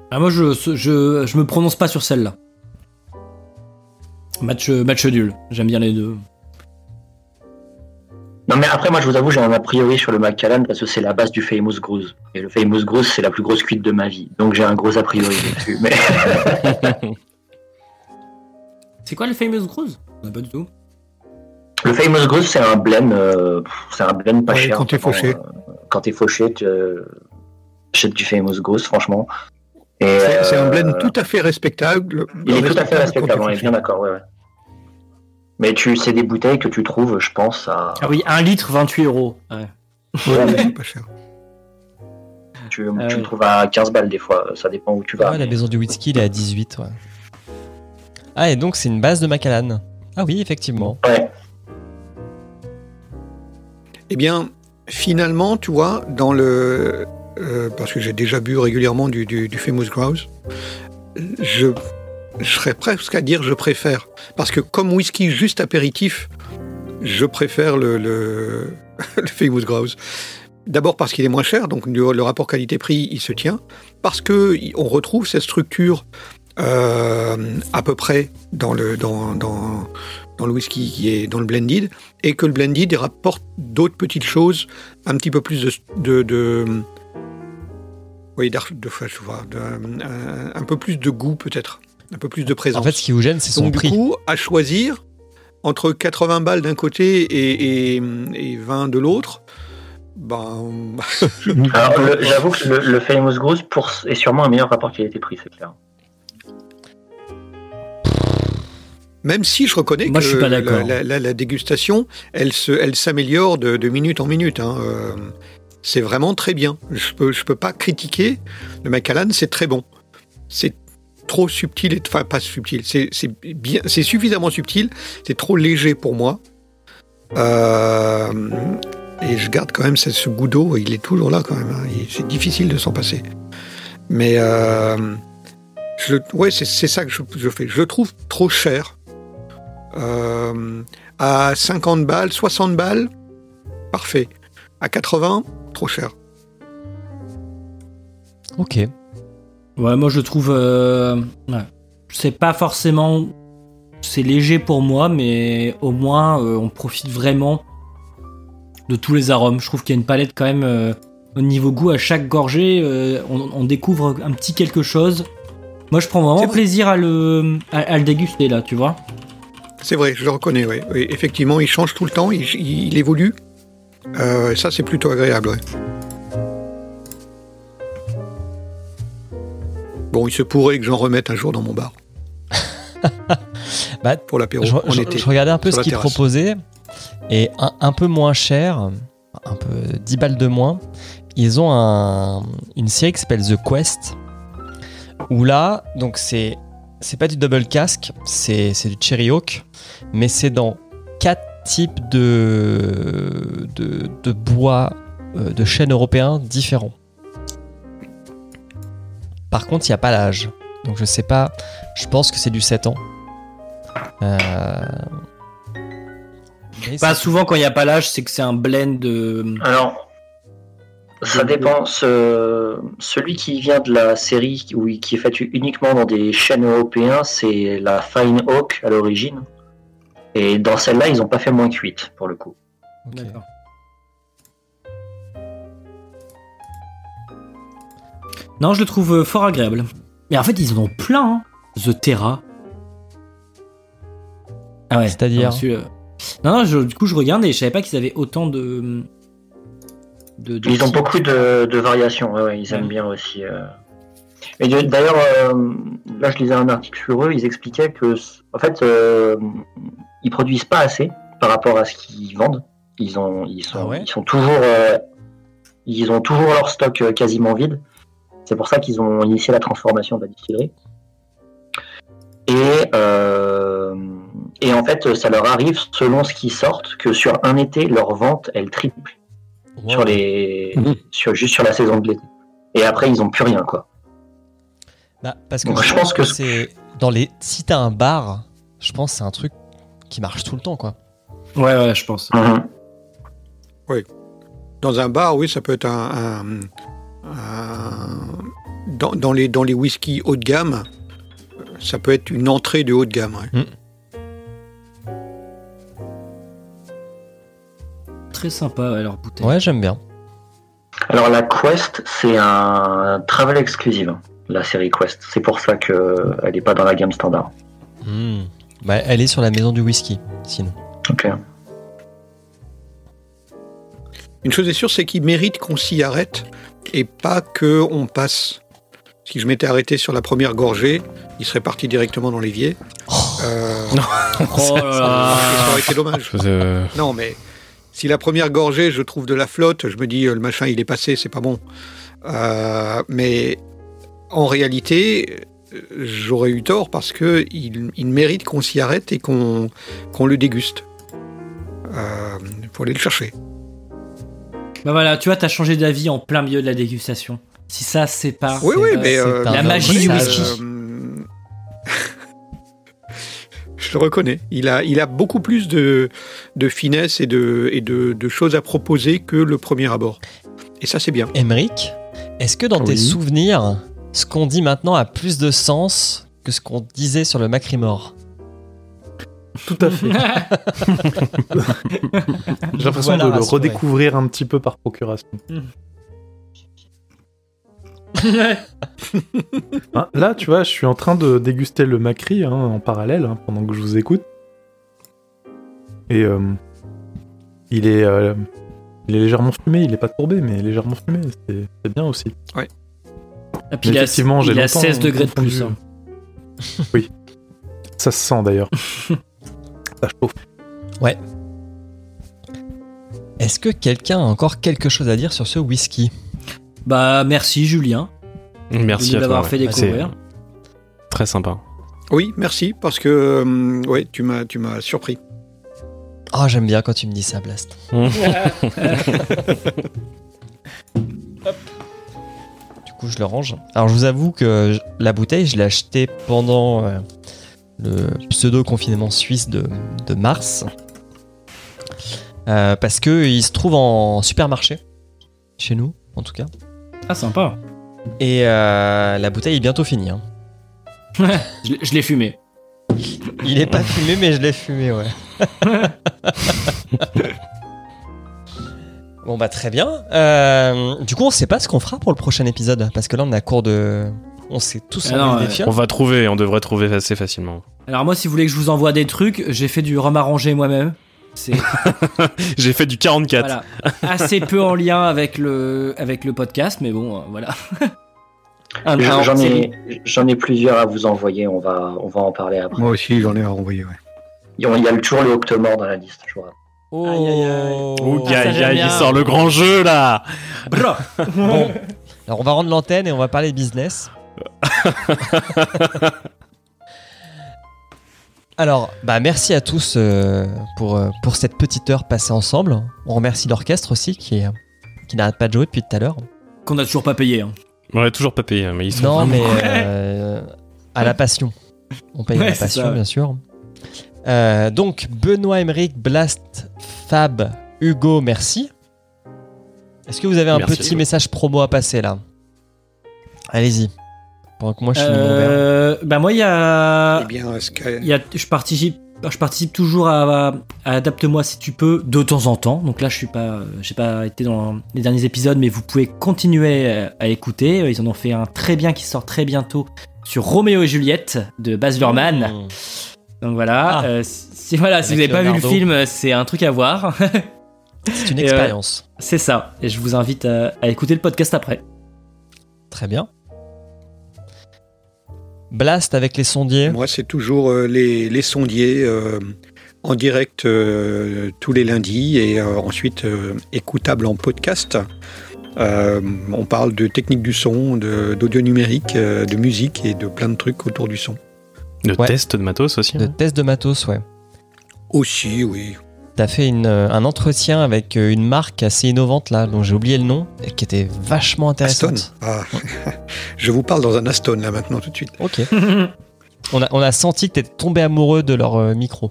Speaker 9: Ah, moi, je, je, je me prononce pas sur celle-là. Match, match nul. J'aime bien les deux.
Speaker 1: Non, mais après, moi, je vous avoue, j'ai un a priori sur le Macallan parce que c'est la base du Famous Grouse. Et le Famous Grouse, c'est la plus grosse cuite de ma vie. Donc j'ai un gros a priori dessus. Mais
Speaker 9: C'est quoi le Famous Cruise Pas du tout.
Speaker 1: le Famous Grouse, c'est un blend, euh, c'est un blend pas
Speaker 8: Ouais,
Speaker 1: cher.
Speaker 8: quand t'es fauché.
Speaker 1: euh, quand t'es fauché, tu euh, achètes du Famous Grouse, franchement. Et,
Speaker 8: C'est c'est un blend tout à fait respectable.
Speaker 1: Il est tout à fait respectable, on est bien d'accord, ouais, ouais. Mais tu, c'est des bouteilles que tu trouves, je pense, à.
Speaker 9: Ah oui, 1 litre, 28 euros. Ouais.
Speaker 8: Ouais, mais c'est pas cher.
Speaker 1: Tu,
Speaker 9: Ah
Speaker 1: tu le trouves à 15 balles des fois, ça dépend où tu vas.
Speaker 7: Ouais, la
Speaker 1: mais-
Speaker 7: maison du whisky, il est à 18. Ouais. Ah, et donc c'est une base de Macallan. Ah oui, effectivement.
Speaker 1: Ouais.
Speaker 8: Eh bien, finalement, tu vois, dans le. euh, parce que j'ai déjà bu régulièrement du, du, du Famous Grouse, je, je serais presque à dire je préfère. Parce que comme whisky juste apéritif, je préfère le, le, le Grouse. D'abord parce qu'il est moins cher, donc le, rapport qualité-prix, il se tient. Parce que on retrouve cette structure euh, à peu près dans le, dans, dans, dans le whisky qui est dans le blended, et que le blended rapporte d'autres petites choses, un petit peu plus de, de, de oui, de, de- un peu plus de goût peut-être, un peu plus de présence.
Speaker 7: En fait, ce qui vous gêne, c'est son
Speaker 8: Donc
Speaker 7: prix.
Speaker 8: du coup, à choisir entre 80 balles d'un côté et, et, et 20 de l'autre, ben,
Speaker 1: j'avoue que le, le Famous Grouse pour, est sûrement un meilleur rapport qualité-prix, c'est clair.
Speaker 8: même si je reconnais
Speaker 9: Moi,
Speaker 8: que
Speaker 9: je suis pas
Speaker 8: la,
Speaker 9: d'accord.
Speaker 8: la- la- la dégustation, elle se, elle s'améliore de, de minute en minute. hein, euh, c'est vraiment très bien. Je peux, je peux pas critiquer. Le Macallan, c'est très bon. C'est trop subtil, et, enfin pas subtil. C'est, suffisamment subtil. C'est trop léger pour moi. Euh, et je garde quand même ce, goût d'eau. Il est toujours là quand même. hein, c'est difficile de s'en passer. Mais euh, ouais, c'est, ça que je, fais. Je trouve trop cher. Euh, à 50 balles, 60 balles, parfait. À 80, trop cher.
Speaker 7: Ok.
Speaker 9: Ouais, moi je trouve. euh, ouais. C'est pas forcément. C'est léger pour moi, mais au moins euh, on profite vraiment de tous les arômes. Je trouve qu'il y a une palette quand même. euh, au niveau goût, à chaque gorgée, euh, on, on découvre un petit quelque chose. Moi je prends vraiment
Speaker 8: vrai.
Speaker 9: plaisir à le, à, à le déguster là, tu vois.
Speaker 8: C'est vrai, je le reconnais, oui. Effectivement, il change tout le temps, il, il- évolue. Ça, c'est plutôt agréable, ouais. Bon, il se pourrait que j'en remette un jour dans mon bar.
Speaker 7: Bah,
Speaker 8: Pour l'apéro,
Speaker 7: je,
Speaker 8: en
Speaker 7: je-
Speaker 8: été.
Speaker 7: je regardais un peu ce qu'ils proposaient. Et un, un peu moins cher, un peu 10 balles de moins, ils ont un- une série qui s'appelle The Quest. Où là, donc c'est c'est pas du double casque, c'est c'est du Cherry Oak, mais c'est dans quatre types de, de, de bois euh, de chêne européen différents. Par contre, il n'y a pas l'âge. Donc je sais pas, je pense que c'est du 7 ans. Euh,
Speaker 9: Pas
Speaker 7: c'est-
Speaker 9: souvent quand il n'y a pas l'âge, c'est que c'est un blend de.
Speaker 1: Alors, ça dépend. Ce- celui qui vient de la série ou qui est fait uniquement dans des chaînes européens, c'est la Fine Oak à l'origine. Et dans celle-là, ils n'ont pas fait moins que 8 pour le coup.
Speaker 9: D'accord. Non, je le trouve euh, fort agréable. Mais en fait, ils en ont plein. hein. The Terra. Ah ouais.
Speaker 7: C'est-à-dire
Speaker 9: non, celui-là- Non, non, je- du coup, je regarde et je savais pas qu'ils avaient autant de. de, de
Speaker 1: Ils ont beaucoup de, de variations, ouais, ouais, ils aiment bien aussi. euh. Et d'ailleurs, euh, là je lisais un article sur eux, ils expliquaient que, en fait, euh, ils produisent pas assez par rapport à ce qu'ils vendent. Ils, ont, ils, sont,
Speaker 7: Ah ouais
Speaker 1: ils sont toujours, euh, ils ont toujours leur stock euh, quasiment vide. C'est pour ça qu'ils ont initié la transformation de la distillerie. Et, euh, et en fait, ça leur arrive, selon ce qui sortent, que sur un été, leur vente, elle triple sur les,
Speaker 8: Mhm.
Speaker 1: sur, juste sur la saison de l'été. Et après, ils ont plus rien, quoi.
Speaker 7: Bah, parce que
Speaker 1: Donc, je pense que
Speaker 7: c'est dans les si t'as un bar, je pense que c'est un truc qui marche tout le temps quoi.
Speaker 9: Ouais, ouais, je pense.
Speaker 1: Mhm.
Speaker 8: Dans un bar, oui, ça peut être un- dans, dans les, dans les whiskies haut de gamme, ça peut être une entrée de haut de gamme. ouais.
Speaker 9: Très sympa, leur bouteille.
Speaker 7: Ouais, j'aime bien.
Speaker 1: Alors, la Quest, c'est un travel exclusive, hein, la série Quest. C'est pour ça qu'elle n'est pas dans la gamme standard.
Speaker 7: Hmm. Bah, elle est sur la maison du whisky, sinon.
Speaker 1: Ok.
Speaker 8: Une chose est sûre, c'est qu'il mérite qu'on s'y arrête et pas que on passe. Si je m'étais arrêté sur la première gorgée, il serait parti directement dans l'évier. Euh,
Speaker 9: Oh là là.
Speaker 8: et ça aurait été dommage.
Speaker 10: Euh,
Speaker 8: Non, mais si la première gorgée, je trouve de la flotte, je me dis, euh, le machin, il est passé, c'est pas bon. Euh, mais en réalité, j'aurais eu tort parce que il, il mérite qu'on s'y arrête et qu'on le déguste. Euh, faut aller le chercher.
Speaker 9: Bah voilà, tu vois, t'as changé d'avis en plein milieu de la dégustation. Si ça, c'est pas.
Speaker 8: Oui,
Speaker 7: c'est-
Speaker 8: oui,
Speaker 7: euh,
Speaker 8: mais euh,
Speaker 9: La magie du whisky.
Speaker 8: Euh, je le reconnais. Il a, il a beaucoup plus de, de finesse et, de, et de, de choses à proposer que le premier abord. Et ça, c'est bien.
Speaker 7: Emeric, est-ce que dans tes souvenirs, ce qu'on dit maintenant a plus de sens que ce qu'on disait sur le Macrimore?
Speaker 11: Tout à fait. J'ai l'impression
Speaker 7: Voilà,
Speaker 11: de le redécouvrir un petit peu par procuration. Hein, là, tu vois, je suis en train de déguster le Macri hein, en parallèle hein, pendant que je vous écoute. Et euh, il, est, euh, il est légèrement fumé, il est pas tourbé, mais légèrement fumé. C'est c'est bien aussi.
Speaker 9: Et puis il a,
Speaker 11: Effectivement, j'ai
Speaker 9: il a
Speaker 11: longtemps
Speaker 9: 16 degrés de plus. hein.
Speaker 11: Ça se sent d'ailleurs. Ça chauffe.
Speaker 7: Est-ce que quelqu'un a encore quelque chose à dire sur ce whisky?
Speaker 9: Bah merci Julien
Speaker 10: Merci
Speaker 9: de
Speaker 10: ouais.
Speaker 9: fait découvrir.
Speaker 10: Très sympa.
Speaker 8: Oui, merci, parce que euh, ouais, tu m'as tu m'as surpris.
Speaker 7: Ah, j'aime bien quand tu me dis ça, Blast. Du coup, je le range. Alors, je vous avoue que la bouteille, je l'ai achetée pendant euh, le pseudo-confinement suisse de, de mars. Euh, parce que il se trouve en supermarché. Chez nous, en tout cas.
Speaker 9: Ah sympa.
Speaker 7: Et euh, la bouteille est bientôt finie. hein.
Speaker 9: Je l'ai- fumé.
Speaker 7: Il est pas fumé, mais je l'ai fumé, ouais. bon, bah, très bien. Euh, du coup, on sait pas ce qu'on fera pour le prochain épisode. Parce que là, on est à cours de. On s'est tous
Speaker 9: Ah non.
Speaker 10: On va trouver, on devrait trouver assez facilement.
Speaker 9: Alors moi si vous voulez que je vous envoie des trucs, j'ai fait du rhum arrangé moi-même.
Speaker 10: J'ai fait du 44.
Speaker 9: voilà, assez peu en lien avec le avec le podcast, mais bon, voilà. Un- un
Speaker 1: J'en ai, j'en ai plusieurs à vous envoyer, on va, on va en parler après.
Speaker 8: Moi aussi, j'en ai à renvoyer. ouais.
Speaker 1: Il y a toujours le Octomore dans la liste, je rappelle.
Speaker 7: Oh.
Speaker 9: Aïe, aïe, aïe.
Speaker 10: Oh,
Speaker 9: Ah,
Speaker 10: gars,
Speaker 9: j'aime
Speaker 10: il sort le grand jeu là
Speaker 9: Bro.
Speaker 7: Bon. Alors, on va rendre l'antenne et on va parler business. Alors, bah merci à tous euh, pour, euh, pour cette petite heure passée ensemble. On remercie l'orchestre aussi qui, est- qui n'arrête pas de jouer depuis tout à l'heure.
Speaker 9: Qu'on a toujours pas payé. hein.
Speaker 10: On l'a toujours pas payé, mais ils sont
Speaker 7: Non, mais euh, à la passion. On paye à
Speaker 9: Ouais,
Speaker 7: la
Speaker 9: c'est
Speaker 7: passion,
Speaker 9: ça, ouais.
Speaker 7: bien sûr. Euh, donc, Benoît, Emeric, Blast, Fab, Hugo, merci. Est-ce que vous avez un
Speaker 10: Merci.
Speaker 7: petit message promo à passer là? Allez-y. Pendant que moi je.
Speaker 9: Euh, bah moi il y a
Speaker 8: Eh bien, que-
Speaker 9: Il y a, je participe, je participe toujours à, à Adapte-moi si tu peux de temps en temps. Donc là, je suis pas, j'ai pas été dans les derniers épisodes, mais vous pouvez continuer à, à écouter. Ils en ont fait un très bien qui sort très bientôt sur Roméo et Juliette de Baz Luhrmann.
Speaker 7: Mmh.
Speaker 9: Donc voilà,
Speaker 7: Ah.
Speaker 9: euh, si, voilà, si vous n'avez pas vu le film, euh, c'est un truc à voir.
Speaker 7: C'est une
Speaker 9: euh,
Speaker 7: expérience.
Speaker 9: c'est ça. Et je vous invite à, à écouter le podcast après.
Speaker 7: Très bien. Blast avec les sondiers?
Speaker 8: Moi, c'est toujours euh, les, les sondiers euh, en direct euh, tous les lundis et euh, ensuite euh, écoutable en podcast. Euh, on parle de technique du son, de- d'audio numérique, euh, de musique et de plein de trucs autour du son.
Speaker 10: Le
Speaker 7: Ouais.
Speaker 10: test de matos aussi.
Speaker 7: De
Speaker 10: hein.
Speaker 7: test de matos, ouais.
Speaker 8: Aussi, oui.
Speaker 7: T'as fait une, euh, un entretien avec euh, une marque assez innovante là, dont j'ai oublié le nom, et qui était vachement
Speaker 8: Aston.
Speaker 7: intéressante.
Speaker 8: Ah. Je vous parle dans un Aston là maintenant tout de suite.
Speaker 7: Ok. on, a, on a senti que t'étais tombé amoureux de leur euh, micro.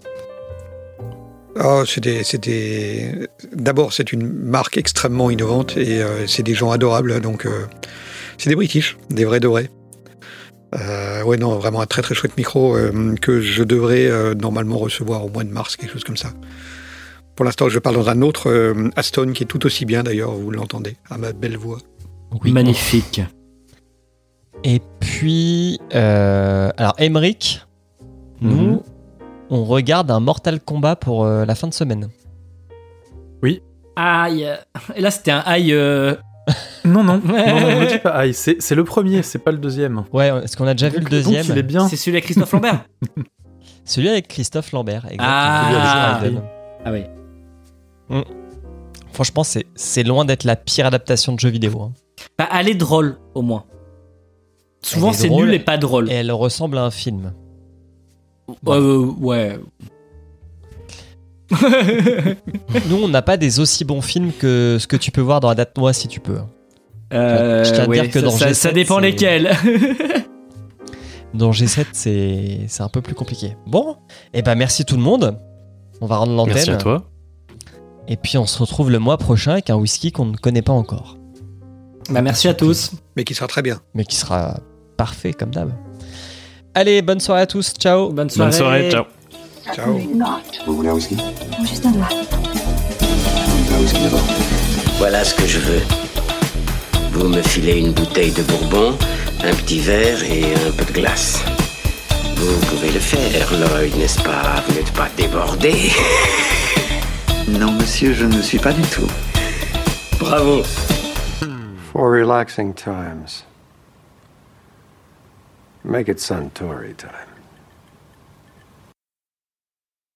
Speaker 8: Oh, des- D'abord, c'est une marque extrêmement innovante et euh, c'est des gens adorables. Donc, euh, c'est des British, des vrais. Euh, ouais, non, vraiment un très très chouette micro que je devrais normalement recevoir au mois de mars, quelque chose comme ça. Pour l'instant, je parle dans un autre euh, Aston qui est tout aussi bien d'ailleurs, vous l'entendez, à ma belle voix.
Speaker 7: Oui.
Speaker 9: Magnifique.
Speaker 7: Et puis, euh, alors Emmerich, nous,
Speaker 11: Mhm.
Speaker 7: on regarde un Mortal Kombat pour euh, la fin de semaine.
Speaker 9: Aïe. Et là, c'était un aïe. euh,
Speaker 11: Non, non, non, non, ne dis pas aïe, c'est le premier, c'est pas le deuxième.
Speaker 7: Ouais, est-ce qu'on a déjà vu le
Speaker 11: Donc,
Speaker 7: deuxième
Speaker 11: il est bien.
Speaker 9: C'est celui avec Christophe Lambert.
Speaker 7: Celui avec Christophe Lambert. exactement.
Speaker 9: Ah. Ah oui.
Speaker 7: Franchement, c'est c'est loin d'être la pire adaptation de jeu vidéo. hein.
Speaker 9: Bah, elle est drôle, au moins. Souvent, c'est
Speaker 7: drôle.
Speaker 9: nul et pas drôle.
Speaker 7: Et elle ressemble à un film.
Speaker 9: Euh, ouais.
Speaker 7: Nous, on n'a pas des aussi bons films que ce que tu peux voir dans Adapte-moi si tu peux.
Speaker 9: Euh,
Speaker 7: Je tiens à
Speaker 9: ouais,
Speaker 7: dire que
Speaker 9: ça,
Speaker 7: dans
Speaker 9: ça,
Speaker 7: G7,
Speaker 9: ça dépend
Speaker 7: c'est-
Speaker 9: lesquels.
Speaker 7: Dans G7, c'est c'est un peu plus compliqué. Bon, et ben merci tout le monde. On va rendre
Speaker 10: Merci à
Speaker 7: l'antenne.
Speaker 10: toi.
Speaker 7: Et puis on se retrouve le mois prochain avec un whisky qu'on ne connaît pas encore,
Speaker 9: bah, merci à tous.
Speaker 8: Mais qui sera très bien.
Speaker 7: mais qui sera parfait comme d'hab. Allez, bonne soirée à tous. Ciao.
Speaker 9: Bonne soirée.
Speaker 10: Bonne soirée, ciao.
Speaker 8: Ciao.
Speaker 3: Vous voulez un whisky
Speaker 2: Juste un verre.
Speaker 3: Un whisky d'abord.
Speaker 4: Voilà ce que je veux. Vous me filez une bouteille de bourbon, un petit verre et un peu de glace. Vous pouvez le faire, Lloyd, n'est-ce pas? Vous n'êtes pas débordé
Speaker 5: Non, monsieur, je ne suis pas du tout.
Speaker 4: Bravo
Speaker 6: For relaxing times. Make it Suntory time.